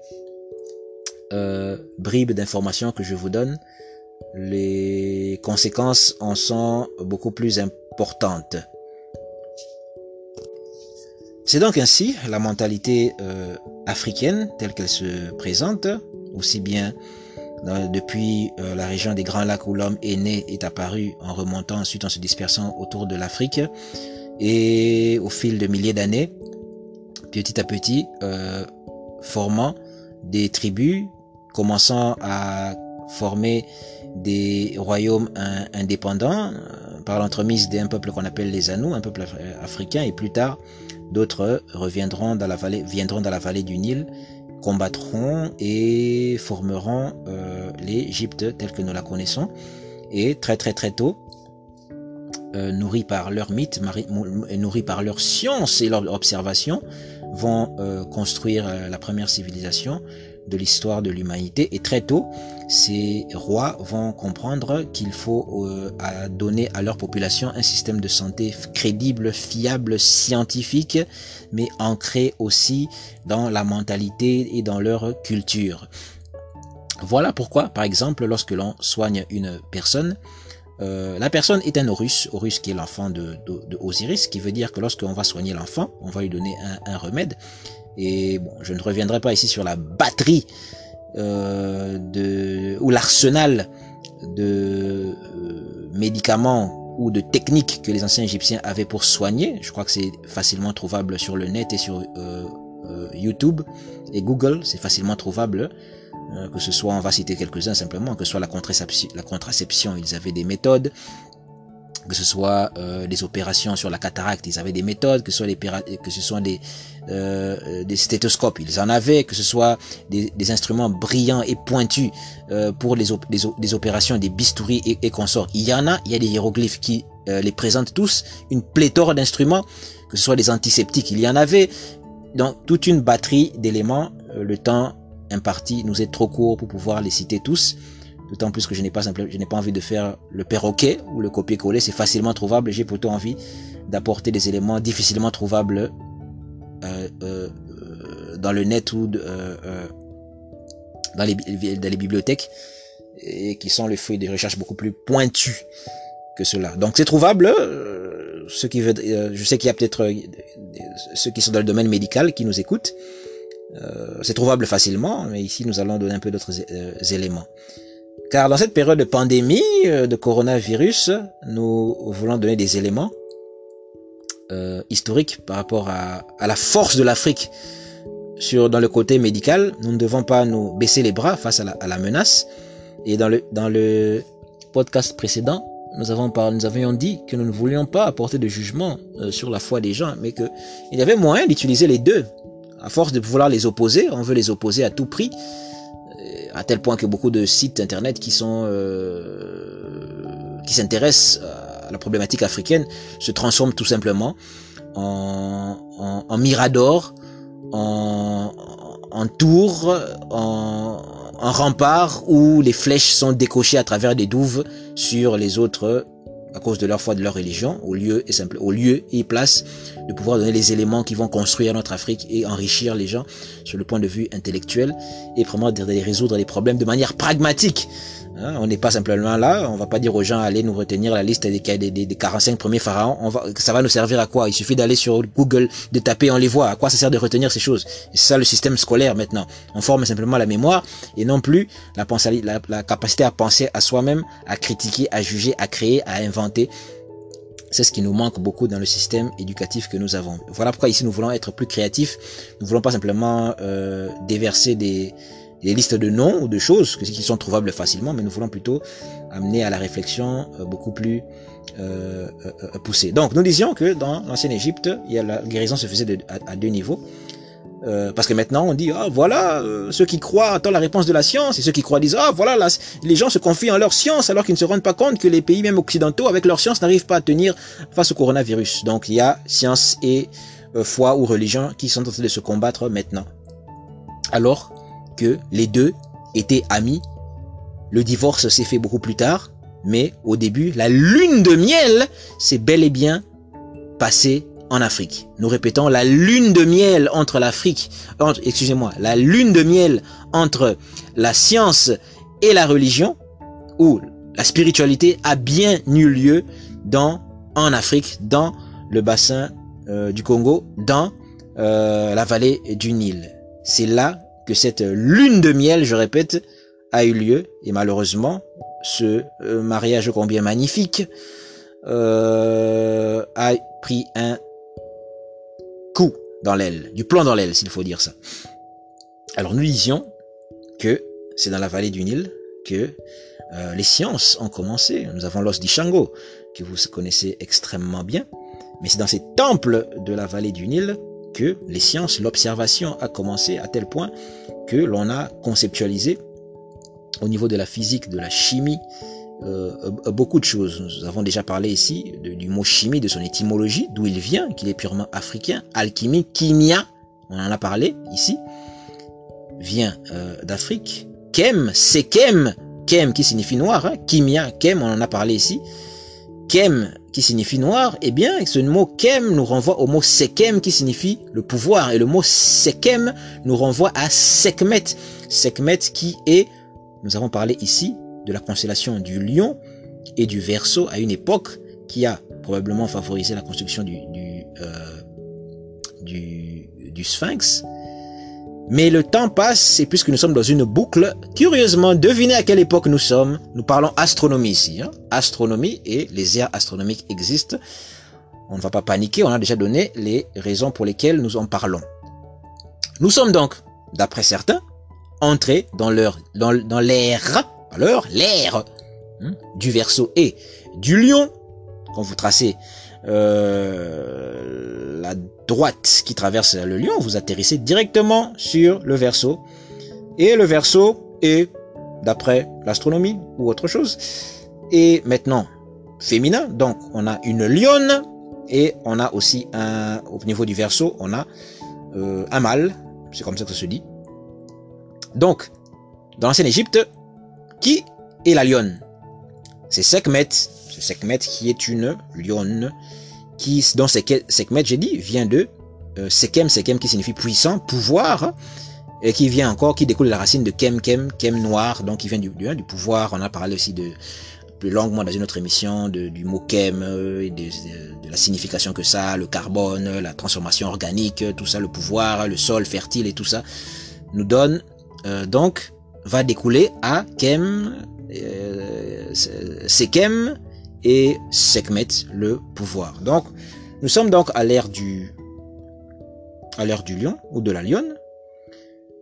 euh, bribes d'informations que je vous donne. Les conséquences en sont beaucoup plus importantes. C'est donc ainsi la mentalité euh, africaine telle qu'elle se présente, aussi bien depuis euh, la région des Grands Lacs où l'homme est né, est apparu en remontant ensuite en se dispersant autour de l'Afrique. Et au fil de milliers d'années, petit à petit, euh, formant des tribus, commençant à former des royaumes indépendants euh, par l'entremise d'un peuple qu'on appelle les Anous, un peuple africain, et plus tard, d'autres reviendront dans la vallée, viendront dans la vallée du Nil combattront et formeront euh, l'Égypte telle que nous la connaissons. Et très très très tôt, euh, nourris par leur mythe, nourris par leur science et leur observation, vont euh, construire la première civilisation de l'histoire de l'humanité. Et très tôt, ces rois vont comprendre qu'il faut euh, donner à leur population un système de santé crédible, fiable, scientifique, mais ancré aussi dans la mentalité et dans leur culture. Voilà pourquoi, par exemple, lorsque l'on soigne une personne, euh, la personne est un Horus, Horus qui est l'enfant de, Osiris, qui veut dire que lorsqu'on va soigner l'enfant, on va lui donner un remède, et bon, je ne reviendrai pas ici sur la batterie euh, de ou l'arsenal de euh, médicaments ou de techniques que les anciens Égyptiens avaient pour soigner. Je crois que c'est facilement trouvable sur le net et sur euh, euh YouTube et Google. C'est facilement trouvable. Euh, que ce soit, on va citer quelques-uns simplement, que ce soit la contraception, la contraception, ils avaient des méthodes que ce soit euh, des opérations sur la cataracte, ils avaient des méthodes, que ce soit que ce des euh, des stéthoscopes, ils en avaient, que ce soit des, des instruments brillants et pointus euh, pour les, des opérations, des bistouris et, et, consorts. Il y en a, il y a des hiéroglyphes qui euh, les présentent tous, une pléthore d'instruments, que ce soit des antiseptiques, il y en avait, donc toute une batterie d'éléments. Euh, le temps imparti nous est trop court pour pouvoir les citer tous. D'autant plus que je n'ai pas je n'ai pas envie de faire le perroquet ou le copier-coller, c'est facilement trouvable. J'ai plutôt envie d'apporter des éléments difficilement trouvables euh, euh, dans le net ou euh, euh, dans, les, bibliothèques et qui sont le fruit des recherches beaucoup plus pointues que cela. Donc c'est trouvable. Euh, ceux qui veut, je sais qu'il y a peut-être ceux qui sont dans le domaine médical qui nous écoutent. c'est trouvable facilement, mais ici nous allons donner un peu d'autres éléments. Car dans cette période de pandémie euh, de coronavirus, nous voulons donner des éléments euh, historiques par rapport à, à la force de l'Afrique sur dans le côté médical. Nous ne devons pas nous baisser les bras face à la, à la menace. Et dans le dans le podcast précédent, nous avons par, nous avions dit que nous ne voulions pas apporter de jugement euh, sur la foi des gens, mais que il y avait moyen d'utiliser les deux. À force de vouloir les opposer, on veut les opposer à tout prix à tel point que beaucoup de sites internet qui sont euh, qui s'intéressent à la problématique africaine se transforment tout simplement en, en, en mirador, en, en tour, en, en rempart où les flèches sont décochées à travers des douves sur les autres à cause de leur foi, de leur religion, au lieu et simple, au lieu et place de pouvoir donner les éléments qui vont construire notre Afrique et enrichir les gens sur le point de vue intellectuel et vraiment de résoudre les problèmes de manière pragmatique. Hein, on n'est pas simplement là, on va pas dire aux gens allez nous retenir la liste des, des, des 45 premiers pharaons. On va, ça va nous servir à quoi? Il suffit d'aller sur Google, de taper, on les voit. À quoi ça sert de retenir ces choses? C'est ça le système scolaire maintenant. On forme simplement la mémoire et non plus la, la, la capacité à penser à soi-même, à critiquer, à juger, à créer, à inventer. C'est ce qui nous manque beaucoup dans le système éducatif que nous avons. Voilà pourquoi ici nous voulons être plus créatifs. Nous voulons pas simplement euh, déverser des des listes de noms ou de choses qui sont trouvables facilement, mais nous voulons plutôt amener à la réflexion euh, beaucoup plus euh, euh, poussée. Donc nous disions que dans l'ancienne Égypte, il y a la guérison se faisait à, deux niveaux. Euh, parce que maintenant on dit ah voilà ceux qui croient attendent la réponse de la science et ceux qui croient disent ah voilà les gens se confient en leur science alors qu'ils ne se rendent pas compte que les pays même occidentaux avec leur science n'arrivent pas à tenir face au coronavirus donc il y a science et foi ou religion qui sont en train de se combattre maintenant alors que les deux étaient amis. Le divorce s'est fait beaucoup plus tard, mais au début, la lune de miel s'est bel et bien passée en Afrique. Nous répétons, la lune de miel entre l'Afrique, excusez-moi, la lune de miel entre la science et la religion, ou la spiritualité a bien eu lieu dans, en Afrique, dans le bassin euh, du Congo, dans euh, la vallée du Nil. C'est là que cette lune de miel, je répète, a eu lieu et malheureusement ce euh, mariage combien magnifique euh, a pris un coup dans l'aile, du plomb dans l'aile s'il faut dire ça. Alors nous disions que c'est dans la vallée du Nil que euh, les sciences ont commencé. Nous avons l'os d'Ishango que vous connaissez extrêmement bien, mais c'est dans ces temples de la vallée du Nil que les sciences, l'observation a commencé à tel point que l'on a conceptualisé au niveau de la physique, de la chimie, euh, euh, beaucoup de choses. Nous avons déjà parlé ici du mot chimie, de son étymologie, d'où il vient, qu'il est purement africain. Alchimie, kimia, on en a parlé ici, vient euh, d'Afrique. Kem, c'est kem, kem qui signifie noir, hein. kimia, kem, on en a parlé ici. Kem qui signifie noir, eh bien, ce mot kem nous renvoie au mot sekem qui signifie le pouvoir. Et le mot sekem nous renvoie à Sekhmet. Sekhmet qui est, nous avons parlé ici, de la constellation du lion et du verso à une époque qui a probablement favorisé la construction du, du, euh, sphinx. Mais le temps passe et puisque nous sommes dans une boucle, curieusement, devinez à quelle époque nous sommes. Nous parlons astronomie ici. Hein. Astronomie et les aires astronomiques existent. On ne va pas paniquer, on a déjà donné les raisons pour lesquelles nous en parlons. Nous sommes donc, d'après certains, entrés dans leur dans, l'ère, alors l'ère hein, du Verseau et du Lion, quand vous tracez euh, la droite qui traverse le lion, vous atterrissez directement sur le verso. Et le verso est, d'après l'astronomie ou autre chose, et maintenant féminin. Donc on a une lionne et on a aussi un, au niveau du verso, on a euh, un mâle. C'est comme ça que ça se dit. Donc, dans l'ancienne Égypte, qui est la lionne? C'est Sekhmet. C'est Sekhmet qui est une lionne qui, dont Sekhmet, j'ai dit, vient de euh, Sekem, Sekem qui signifie puissant, pouvoir, et qui vient encore, qui découle de la racine de Kem, Kem, Kem noir, donc qui vient du, du, du pouvoir. On a parlé aussi de plus longuement dans une autre émission du mot Kem euh, et de, la signification que ça, le carbone, la transformation organique, tout ça, le pouvoir, le sol fertile et tout ça, nous donne euh, donc va découler à Kem, Sekem et Sekhmet, le pouvoir. Donc, nous sommes donc à l'ère du à l'ère du lion ou de la lionne.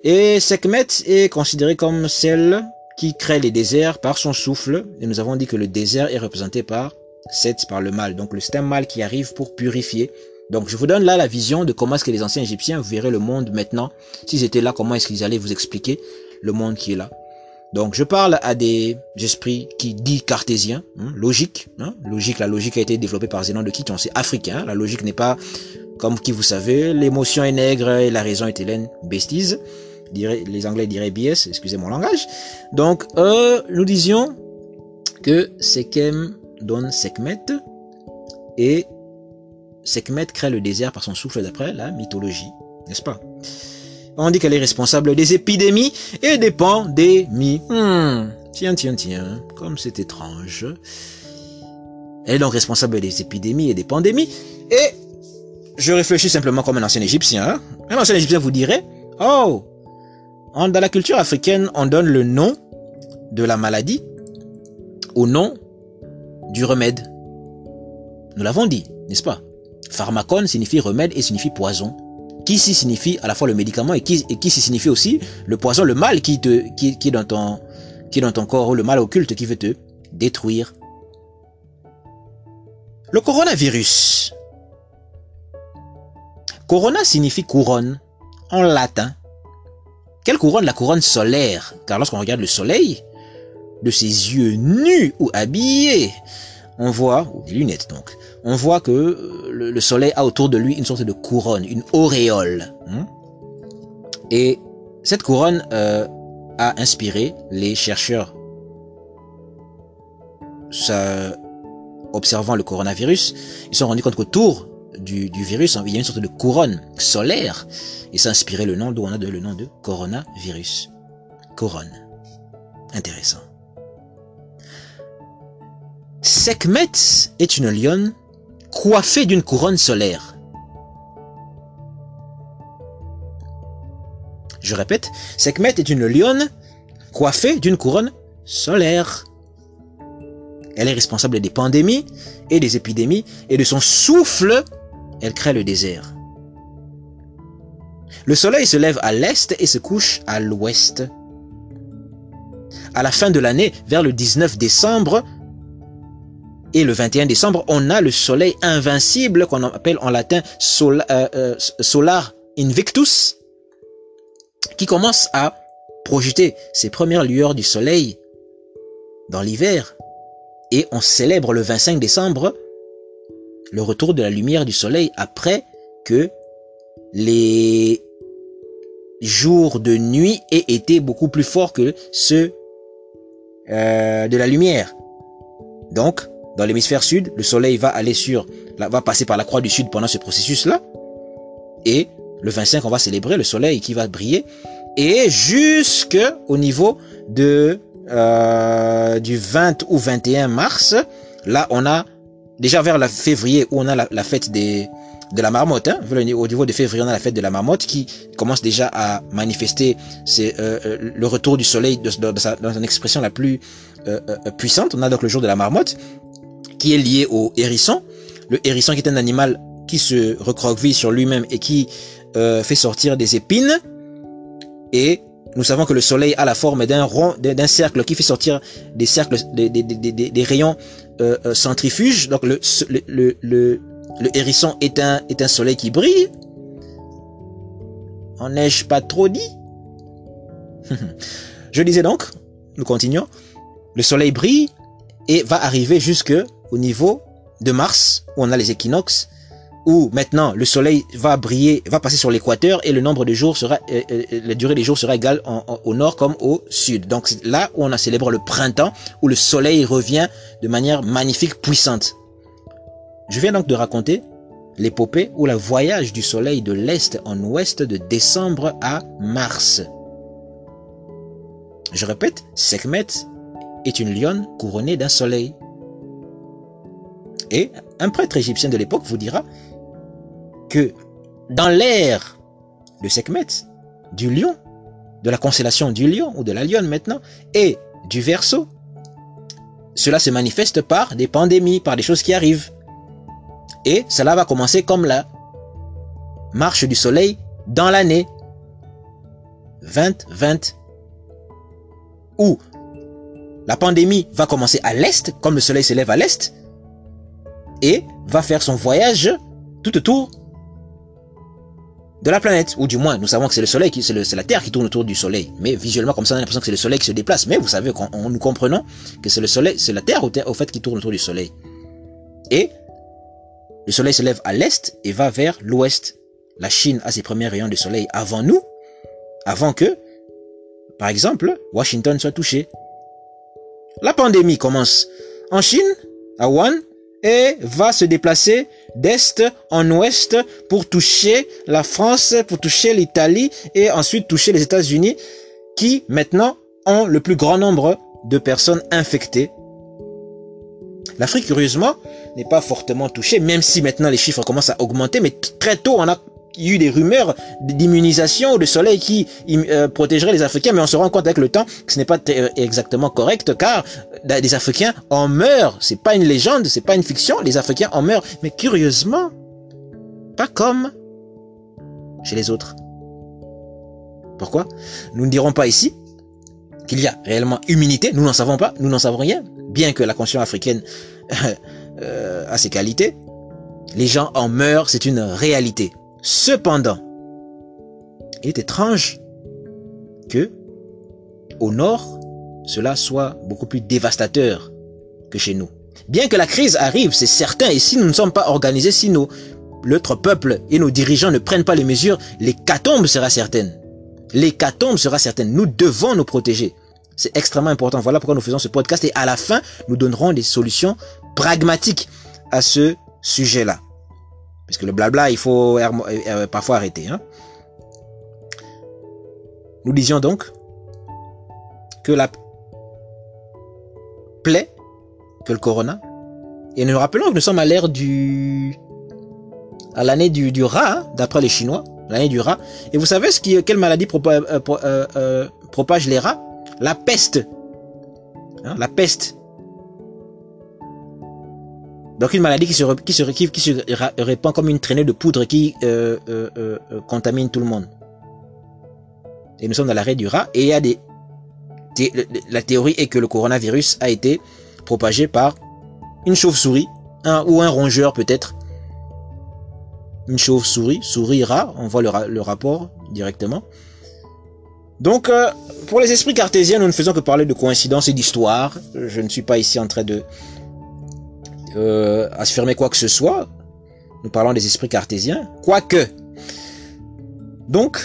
Et Sekhmet est considéré comme celle qui crée les déserts par son souffle. Et nous avons dit que le désert est représenté par Seth, par le mal. Donc le système mal qui arrive pour purifier. Donc je vous donne là la vision de comment est-ce que les anciens Égyptiens verraient le monde maintenant. S'ils étaient là, comment est-ce qu'ils allaient vous expliquer le monde qui est là? Donc je parle à des esprits qui disent cartésiens, hein, logique, hein, logique. La logique a été développée par Zénon de Quiton, c'est africain. La logique n'est pas comme qui vous savez, l'émotion est nègre et la raison est hélène, bestise. Les Anglais diraient BS, excusez mon langage. Donc euh, nous disions que Sekem donne Sekhmet et Sekhmet crée le désert par son souffle d'après la mythologie, n'est-ce pas? On dit qu'elle est responsable des épidémies et des pandémies. Hmm. Tiens, tiens, tiens, comme c'est étrange. Elle est donc responsable des épidémies et des pandémies. Et je réfléchis simplement comme un ancien égyptien. Hein. Un ancien égyptien vous dirait, oh, dans la culture africaine, on donne le nom de la maladie au nom du remède. Nous l'avons dit, n'est-ce pas? Pharmacone signifie remède et signifie poison qui ici signifie à la fois le médicament et qui, et qui signifie aussi le poison, le mal qui, te, qui, est dans ton, qui est dans ton corps, le mal occulte qui veut te détruire. Le coronavirus. Corona signifie couronne en latin. Quelle couronne? La couronne solaire. Car lorsqu'on regarde le soleil, de ses yeux nus ou habillés, on voit, ou des lunettes donc, on voit que euh, le, soleil a autour de lui une sorte de couronne, une auréole. Hein. Et cette couronne euh, a inspiré les chercheurs ça, observant le coronavirus, ils se sont rendus compte qu'autour du, du, virus, il y a une sorte de couronne solaire, et ça a inspiré le nom d'où on a de, le nom de coronavirus. Couronne. Intéressant. Sekhmet est une lionne coiffée d'une couronne solaire. Je répète, Sekhmet est une lionne coiffée d'une couronne solaire. Elle est responsable des pandémies et des épidémies, et de son souffle, elle crée le désert. Le soleil se lève à l'est et se couche à l'ouest. À la fin de l'année, vers le 19 décembre, et le 21 décembre, on a le soleil invincible qu'on appelle en latin euh, euh, solar invictus, qui commence à projeter ses premières lueurs du soleil dans l'hiver. Et on célèbre le 25 décembre le retour de la lumière du soleil après que les jours de nuit aient été beaucoup plus forts que ceux euh, de la lumière. Donc, dans l'hémisphère sud, le soleil va aller sur, va passer par la croix du sud pendant ce processus-là. Et le 25, on va célébrer le soleil qui va briller. Et jusque au niveau de euh, du 20 ou 21 mars, là on a déjà vers la février où on a la, fête des de la marmotte. Hein, au niveau de février, on a la fête de la marmotte qui commence déjà à manifester euh, euh, le retour du soleil dans, sa, dans une expression la plus euh, puissante. On a donc le jour de la marmotte qui est lié au hérisson. Le hérisson qui est un animal qui se recroqueville sur lui-même et qui euh, fait sortir des épines. Et nous savons que le soleil a la forme d'un rond, d'un cercle qui fait sortir des cercles, des, des, des, des rayons euh, euh, centrifuges. Donc le, le, le, le, hérisson est un, est un soleil qui brille. En ai-je pas trop dit? Je disais donc, nous continuons, le soleil brille et va arriver jusque au niveau de Mars, où on a les équinoxes, où maintenant le soleil va briller, va passer sur l'équateur et le nombre de jours sera, euh, euh, la durée des jours sera égale au nord comme au sud. Donc c'est là où on a célébré le printemps, où le soleil revient de manière magnifique, puissante. Je viens donc de raconter l'épopée ou le voyage du soleil de l'est en ouest de décembre à mars. Je répète, Sekhmet est une lionne couronnée d'un soleil. Et un prêtre égyptien de l'époque vous dira que dans l'ère de Sekhmet, du lion, de la constellation du lion ou de la lionne maintenant, et du verso, cela se manifeste par des pandémies, par des choses qui arrivent. Et cela va commencer comme la marche du soleil dans l'année 2020, où la pandémie va commencer à l'est, comme le soleil s'élève à l'est, et va faire son voyage tout autour de la planète, ou du moins, nous savons que c'est le Soleil, qui, c'est, la Terre qui tourne autour du Soleil. Mais visuellement, comme ça, on a l'impression que c'est le Soleil qui se déplace. Mais vous savez, quand nous comprenons que c'est le Soleil, c'est la Terre au, fait qui tourne autour du Soleil. Et le Soleil se lève à l'est et va vers l'ouest. La Chine a ses premiers rayons de Soleil avant nous, avant que, par exemple, Washington soit touché. La pandémie commence en Chine, à Wuhan, et va se déplacer d'est en ouest pour toucher la France, pour toucher l'Italie et ensuite toucher les États-Unis qui maintenant ont le plus grand nombre de personnes infectées. L'Afrique, curieusement, n'est pas fortement touchée, même si maintenant les chiffres commencent à augmenter, mais très tôt on a eu des rumeurs d'immunisation de soleil qui euh, protégerait les Africains, mais on se rend compte avec le temps que ce n'est pas euh, exactement correct, car euh, des Africains en meurent. C'est pas une légende, c'est pas une fiction. Les Africains en meurent, mais curieusement, pas comme chez les autres. Pourquoi? Nous ne dirons pas ici qu'il y a réellement immunité. Nous n'en savons pas, nous n'en savons rien, bien que la conscience africaine a ses qualités. Les gens en meurent, c'est une réalité. Cependant, il est étrange que au nord, cela soit beaucoup plus dévastateur que chez nous. Bien que la crise arrive, c'est certain, et si nous ne sommes pas organisés, si nos, notre peuple et nos dirigeants ne prennent pas les mesures, l'hécatombe sera certaine. L'hécatombe sera certaine. Nous devons nous protéger. C'est extrêmement important. Voilà pourquoi nous faisons ce podcast et à la fin, nous donnerons des solutions pragmatiques à ce sujet-là. Parce que le blabla, il faut euh, euh, parfois arrêter. Hein. Nous disions donc que la plaie, que le corona, et nous rappelons que nous sommes à l'ère du, à l'année du, du rat, hein, d'après les Chinois, l'année du rat. Et vous savez ce qui, quelle maladie euh, propage les rats? La peste. Hein, la peste. Donc une maladie qui se, répand comme une traînée de poudre qui euh, euh, euh, contamine tout le monde. Et nous sommes dans l'arrêt du rat et il y a des... La théorie est que le coronavirus a été propagé par une chauve-souris un, ou un rongeur peut-être. Une chauve-souris, souris-rat, on voit le, le, rapport directement. Donc, pour les esprits cartésiens, nous ne faisons que parler de coïncidence et d'histoire. Je ne suis pas ici en train de euh, affirmer quoi que ce soit. Nous parlons des esprits cartésiens. Quoique. Donc,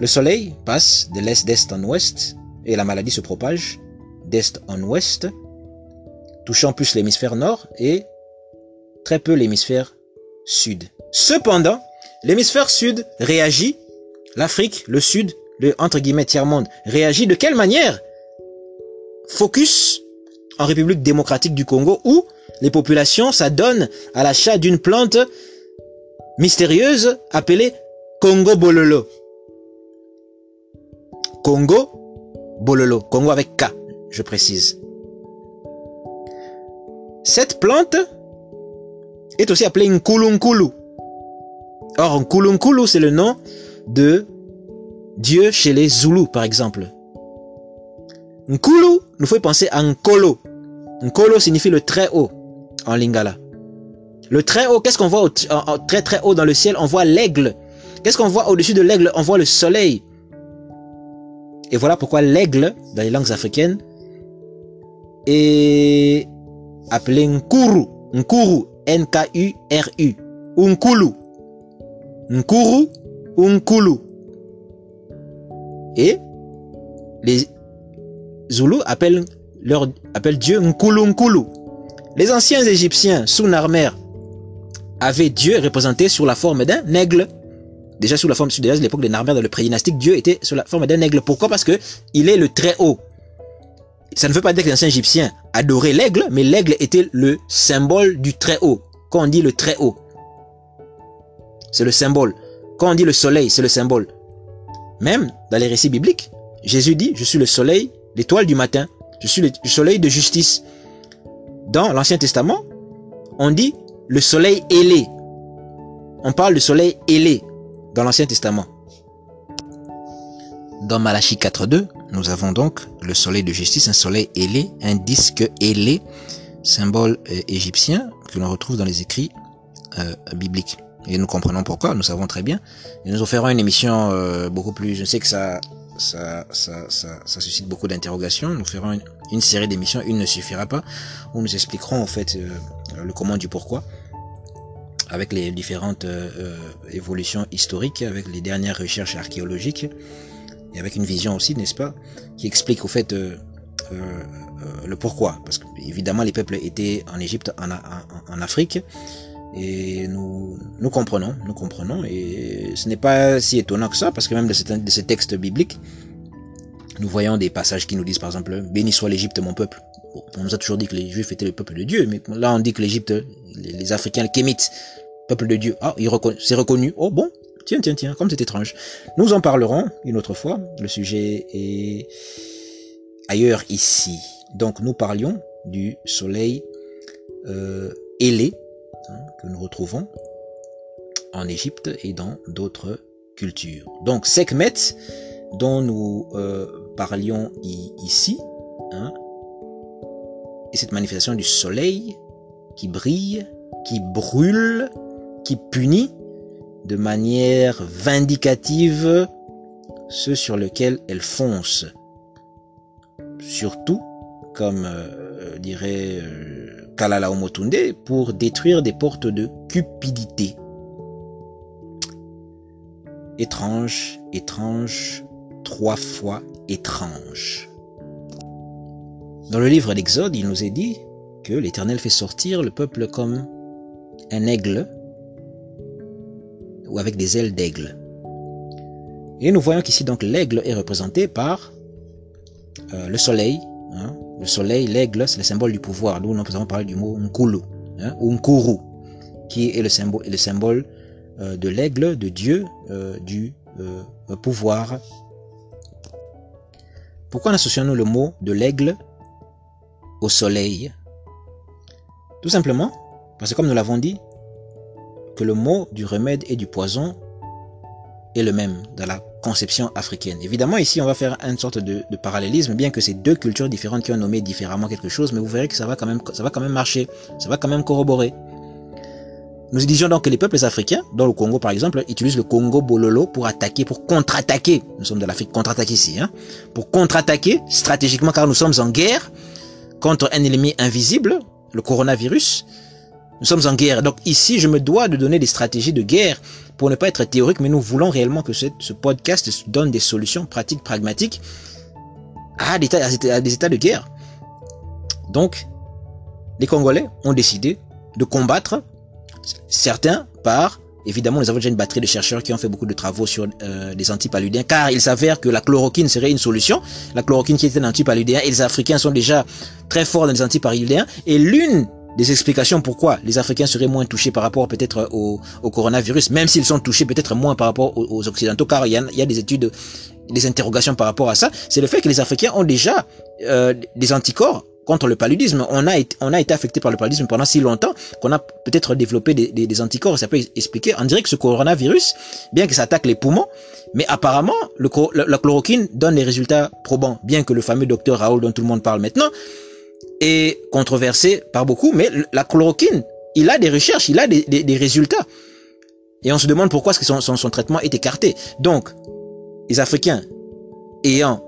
le soleil passe de l'est d'est en ouest et la maladie se propage d'est en ouest, touchant plus l'hémisphère nord et très peu l'hémisphère sud. Cependant, l'hémisphère sud réagit, l'Afrique, le sud, le entre guillemets tiers-monde, réagit de quelle manière? Focus en République démocratique du Congo où les populations s'adonnent à l'achat d'une plante mystérieuse appelée Congo Bololo. Congo Bololo. Congo avec K, je précise. Cette plante est aussi appelée Nkulunkulu. Or, Nkulunkulu, c'est le nom de Dieu chez les Zoulous, par exemple. Nkulu nous fait penser à Nkolo. Nkolo signifie le très haut en lingala. Le très haut, qu'est-ce qu'on voit très très haut dans le ciel? On voit l'aigle. Qu'est-ce qu'on voit au-dessus de l'aigle? On voit le soleil. Et voilà pourquoi l'aigle, dans les langues africaines, est appelé Nkuru. Nkuru. N-K-U-R-U. Nkulu. Nkuru Nkulu. Et les Zoulous appellent, leur, Dieu Nkulu Nkulu. Les anciens Égyptiens sous Narmer avaient Dieu représenté sous la forme d'un aigle. Déjà sous la forme, déjà à l'époque de Narmer, dans le prédynastique, Dieu était sous la forme d'un aigle. Pourquoi? Parce que il est le très haut. Ça ne veut pas dire que les anciens Égyptiens adoraient l'aigle, mais l'aigle était le symbole du très haut. Quand on dit le très haut, c'est le symbole. Quand on dit le soleil, c'est le symbole. Même dans les récits bibliques, Jésus dit, je suis le soleil, l'étoile du matin, je suis le soleil de justice. Dans l'Ancien Testament, on dit le soleil ailé. On parle du soleil ailé dans l'Ancien Testament. Dans Malachie 4.2, nous avons donc le soleil de justice, un soleil ailé, un disque ailé, symbole euh, égyptien que l'on retrouve dans les écrits euh, bibliques. Et nous comprenons pourquoi, nous savons très bien. Et nous ferons une émission euh, beaucoup plus... Je sais que ça, ça, ça, ça, ça suscite beaucoup d'interrogations. Nous ferons une, série d'émissions, une ne suffira pas, où nous expliquerons en fait euh, le comment du pourquoi, avec les différentes euh, évolutions historiques, avec les dernières recherches archéologiques, et avec une vision aussi, n'est-ce pas, qui explique au fait le pourquoi. Parce que évidemment les peuples étaient en Égypte, en Afrique, et nous, nous comprenons, nous comprenons. Et ce n'est pas si étonnant que ça, parce que même de, de ces textes bibliques, nous voyons des passages qui nous disent par exemple, béni soit l'Égypte mon peuple. on nous a toujours dit que les Juifs étaient le peuple de Dieu, mais là on dit que l'Égypte, les, Africains, les Kémites, peuple de Dieu. Ah, c'est reconnu. Oh bon, tiens, tiens, tiens, comme c'est étrange. Nous en parlerons une autre fois. Le sujet est ailleurs ici. Donc nous parlions du soleil euh, ailé que nous retrouvons en Égypte et dans d'autres cultures. Donc Sekhmet, dont nous euh, parlions ici, hein, et cette manifestation du soleil qui brille, qui brûle, qui punit de manière vindicative ceux sur lesquels elle fonce. Surtout, comme euh, dirait euh, Kalala Omotunde pour détruire des portes de cupidité. Étrange, étrange, trois fois étrange. Dans le livre d'Exode, il nous est dit que l'Éternel fait sortir le peuple comme un aigle ou avec des ailes d'aigle. Et nous voyons qu'ici donc l'aigle est représenté par euh, le soleil, le soleil, l'aigle, c'est le symbole du pouvoir. Nous, nous avons parlé du mot Nkulu, hein, ou Nkuru, qui est le symbole, le symbole euh, de l'aigle, de Dieu, euh, du euh, pouvoir. Pourquoi associons-nous le mot de l'aigle au soleil? Tout simplement parce que comme nous l'avons dit, que le mot du remède et du poison est le même dans la conception africaine. Évidemment, ici, on va faire une sorte de, parallélisme, bien que c'est deux cultures différentes qui ont nommé différemment quelque chose, mais vous verrez que ça va quand même, ça va quand même marcher, ça va quand même corroborer. Nous disions donc que les peuples africains, dans le Congo par exemple, utilisent le Congo Bololo pour attaquer, pour contre-attaquer. Nous sommes de l'Afrique contre-attaquer ici, hein, pour contre-attaquer stratégiquement car nous sommes en guerre contre un ennemi invisible, le coronavirus. Nous sommes en guerre. Donc ici, je me dois de donner des stratégies de guerre pour ne pas être théorique, mais nous voulons réellement que ce, podcast donne des solutions pratiques, pragmatiques à des, états de guerre. Donc, les Congolais ont décidé de combattre certains par Évidemment, nous avons déjà une batterie de chercheurs qui ont fait beaucoup de travaux sur euh, des antipaludéens, car il s'avère que la chloroquine serait une solution. La chloroquine qui est un antipaludéen, et les Africains sont déjà très forts dans les antipaludéens. Et l'une des explications pourquoi les Africains seraient moins touchés par rapport peut-être au, coronavirus, même s'ils sont touchés peut-être moins par rapport aux, Occidentaux, car il y, a, des études, des interrogations par rapport à ça, c'est le fait que les Africains ont déjà euh, des anticorps contre le paludisme. On a été, on a été affecté par le paludisme pendant si longtemps qu'on a peut-être développé des, des, anticorps. Ça peut expliquer. On dirait que ce coronavirus, bien que ça attaque les poumons, mais apparemment, le, la, chloroquine donne des résultats probants, bien que le fameux docteur Raoul dont tout le monde parle maintenant est controversé par beaucoup, mais la chloroquine, il a des recherches, il a des, des, des résultats. Et on se demande pourquoi est-ce que son, son, traitement est écarté. Donc, les Africains ayant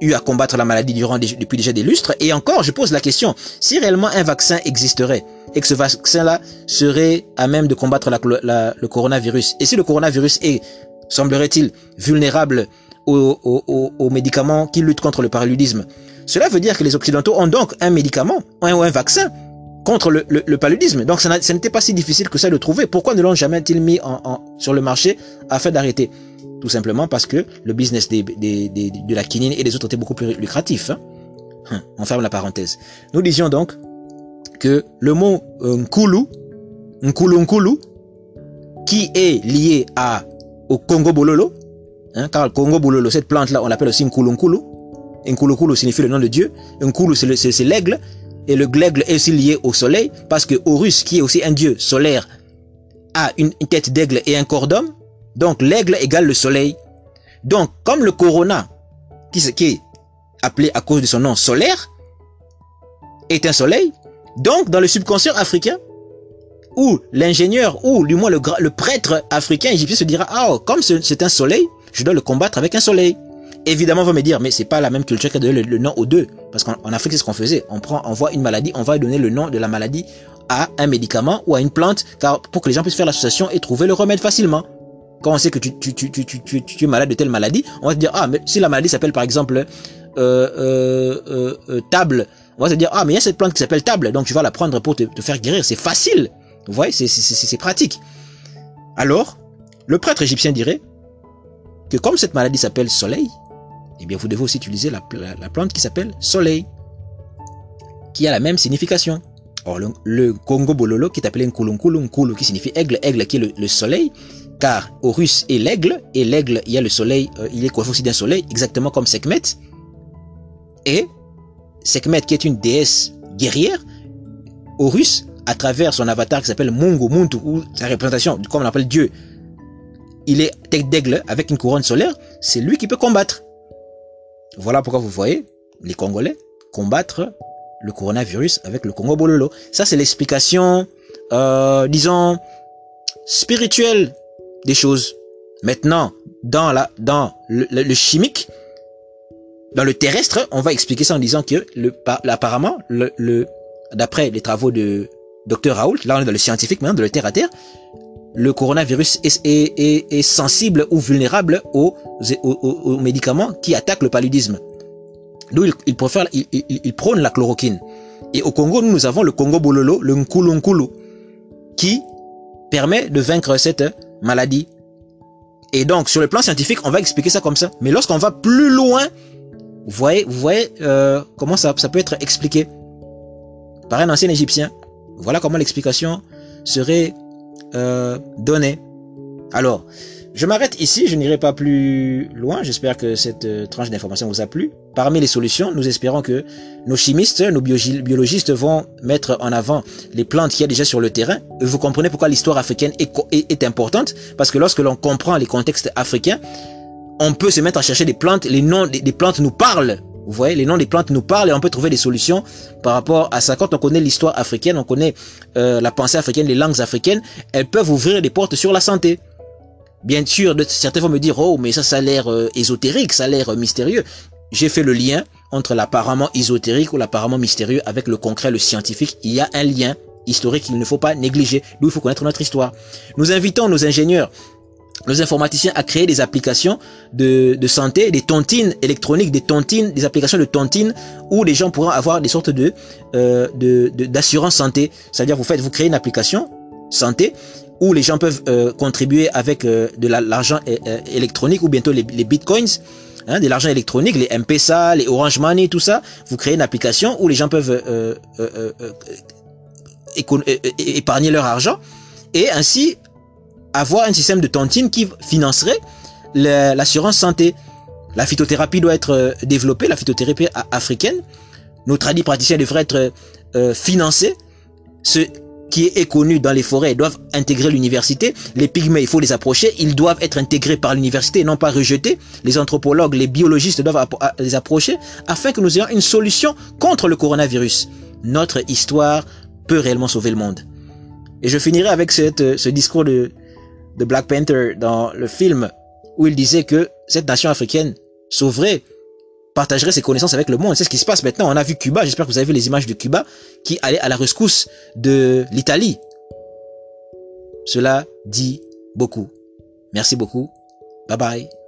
eu à combattre la maladie durant depuis déjà des lustres. Et encore, je pose la question, si réellement un vaccin existerait et que ce vaccin-là serait à même de combattre la, le coronavirus, et si le coronavirus est, semblerait-il, vulnérable aux, aux, aux, médicaments qui luttent contre le paludisme, cela veut dire que les Occidentaux ont donc un médicament ou un, vaccin contre le, le, paludisme. Donc ça n'était pas si difficile que ça de trouver. Pourquoi ne l'ont jamais-ils mis en, sur le marché afin d'arrêter? Tout simplement parce que le business de la quinine et des autres était beaucoup plus lucratif. Hein. Hum, on ferme la parenthèse. Nous disions donc que le mot euh, nkulu, nkulu qui est lié à, au Congo Bololo, hein, car le Congo Bololo, cette plante-là, on l'appelle aussi nkulu. Nkulu nkulu signifie le nom de Dieu. Nkulu, c'est l'aigle. Et le glaigle est aussi lié au soleil, parce que Horus, qui est aussi un dieu solaire, a une, tête d'aigle et un corps d'homme. Donc l'aigle égale le soleil. Donc comme le corona, qui, est appelé à cause de son nom solaire, est un soleil, donc dans le subconscient africain, où l'ingénieur, ou du moins le, le prêtre africain égyptien se dira, ah, comme c'est un soleil, je dois le combattre avec un soleil. Évidemment, on va me dire, mais c'est pas la même culture qui a donné le, nom aux deux. Parce qu'en Afrique, c'est ce qu'on faisait. On prend, on voit une maladie, on va donner le nom de la maladie à un médicament ou à une plante, car pour que les gens puissent faire l'association et trouver le remède facilement quand on sait que tu, tu, tu, tu, tu, es malade de telle maladie, on va se dire, ah, mais si la maladie s'appelle par exemple euh, euh, euh, euh, table, on va se dire, ah, mais il y a cette plante qui s'appelle table, donc tu vas la prendre pour te, te faire guérir. C'est facile. Vous voyez, c'est pratique. Alors, le prêtre égyptien dirait que comme cette maladie s'appelle soleil, eh bien, vous devez aussi utiliser la, la, plante qui s'appelle soleil, qui a la même signification. Or, le, Congo Bololo, qui est appelé Nkulu Nkulu, qui signifie aigle, aigle qui est le, le soleil, car Horus est l'aigle, et l'aigle, il y a le soleil, euh, il est coiffé aussi d'un soleil, exactement comme Sekhmet. Et Sekhmet, qui est une déesse guerrière, Horus, à travers son avatar qui s'appelle Mungu Muntu, ou sa représentation, comme on l'appelle Dieu, il est tête d'aigle avec une couronne solaire, c'est lui qui peut combattre. Voilà pourquoi vous voyez les Congolais combattre le coronavirus avec le Congo Bololo. Ça, c'est l'explication, euh, disons, spirituelle des choses. Maintenant, dans la, dans le, chimique, dans le terrestre, on va expliquer ça en disant que le, apparemment, le, d'après les travaux de Dr Raoult, là on est dans le scientifique maintenant, de le terre à terre, le coronavirus est, est, est, sensible ou vulnérable aux, aux, médicaments qui attaquent le paludisme. D'où il, préfère, il, prône la chloroquine. Et au Congo, nous, nous avons le Congo Bololo, le Nkulu Nkulu, qui permet de vaincre cette maladie. Et donc, sur le plan scientifique, on va expliquer ça comme ça. Mais lorsqu'on va plus loin, vous voyez, vous voyez euh, comment ça, ça peut être expliqué par un ancien Égyptien. Voilà comment l'explication serait euh. Alors, je m'arrête ici, je n'irai pas plus loin. J'espère que cette euh, tranche d'information vous a plu. Parmi les solutions, nous espérons que nos chimistes, nos biologistes vont mettre en avant les plantes qu'il y a déjà sur le terrain. Vous comprenez pourquoi l'histoire africaine est, importante? Parce que lorsque l'on comprend les contextes africains, on peut se mettre à chercher des plantes. Les noms des, plantes nous parlent. Vous voyez, les noms des plantes nous parlent et on peut trouver des solutions par rapport à ça. Quand on connaît l'histoire africaine, on connaît euh, la pensée africaine, les langues africaines, elles peuvent ouvrir des portes sur la santé. Bien sûr, certains vont me dire, oh, mais ça, ça a l'air euh, ésotérique, ça a l'air euh, mystérieux. J'ai fait le lien entre l'apparemment ésotérique ou l'apparemment mystérieux avec le concret, le scientifique. Il y a un lien historique qu'il ne faut pas négliger. D'où il faut connaître notre histoire. Nous invitons nos ingénieurs, nos informaticiens à créer des applications de, de santé, des tontines électroniques, des tontines, des applications de tontines où les gens pourront avoir des sortes de euh, d'assurance santé. C'est-à-dire vous faites, vous créez une application santé où les gens peuvent euh, contribuer avec euh, de l'argent euh, électronique ou bientôt les, bitcoins, hein, de l'argent électronique, les M-Pesa, les Orange Money, tout ça. Vous créez une application où les gens peuvent épargner leur argent et ainsi avoir un système de tontine qui financerait l'assurance santé. La phytothérapie doit être développée, la phytothérapie africaine, nos tradis praticiens devraient être euh, financés. Ceux qui est connu dans les forêts doivent intégrer l'université. Les pygmées, il faut les approcher. Ils doivent être intégrés par l'université non pas rejetés. Les anthropologues, les biologistes doivent les approcher afin que nous ayons une solution contre le coronavirus. Notre histoire peut réellement sauver le monde. Et je finirai avec cette, ce discours de, de Black Panther dans le film où il disait que cette nation africaine sauverait partagerait ses connaissances avec le monde. C'est ce qui se passe maintenant. On a vu Cuba, j'espère que vous avez vu les images de Cuba, qui allait à la rescousse de l'Italie. Cela dit beaucoup. Merci beaucoup. Bye bye.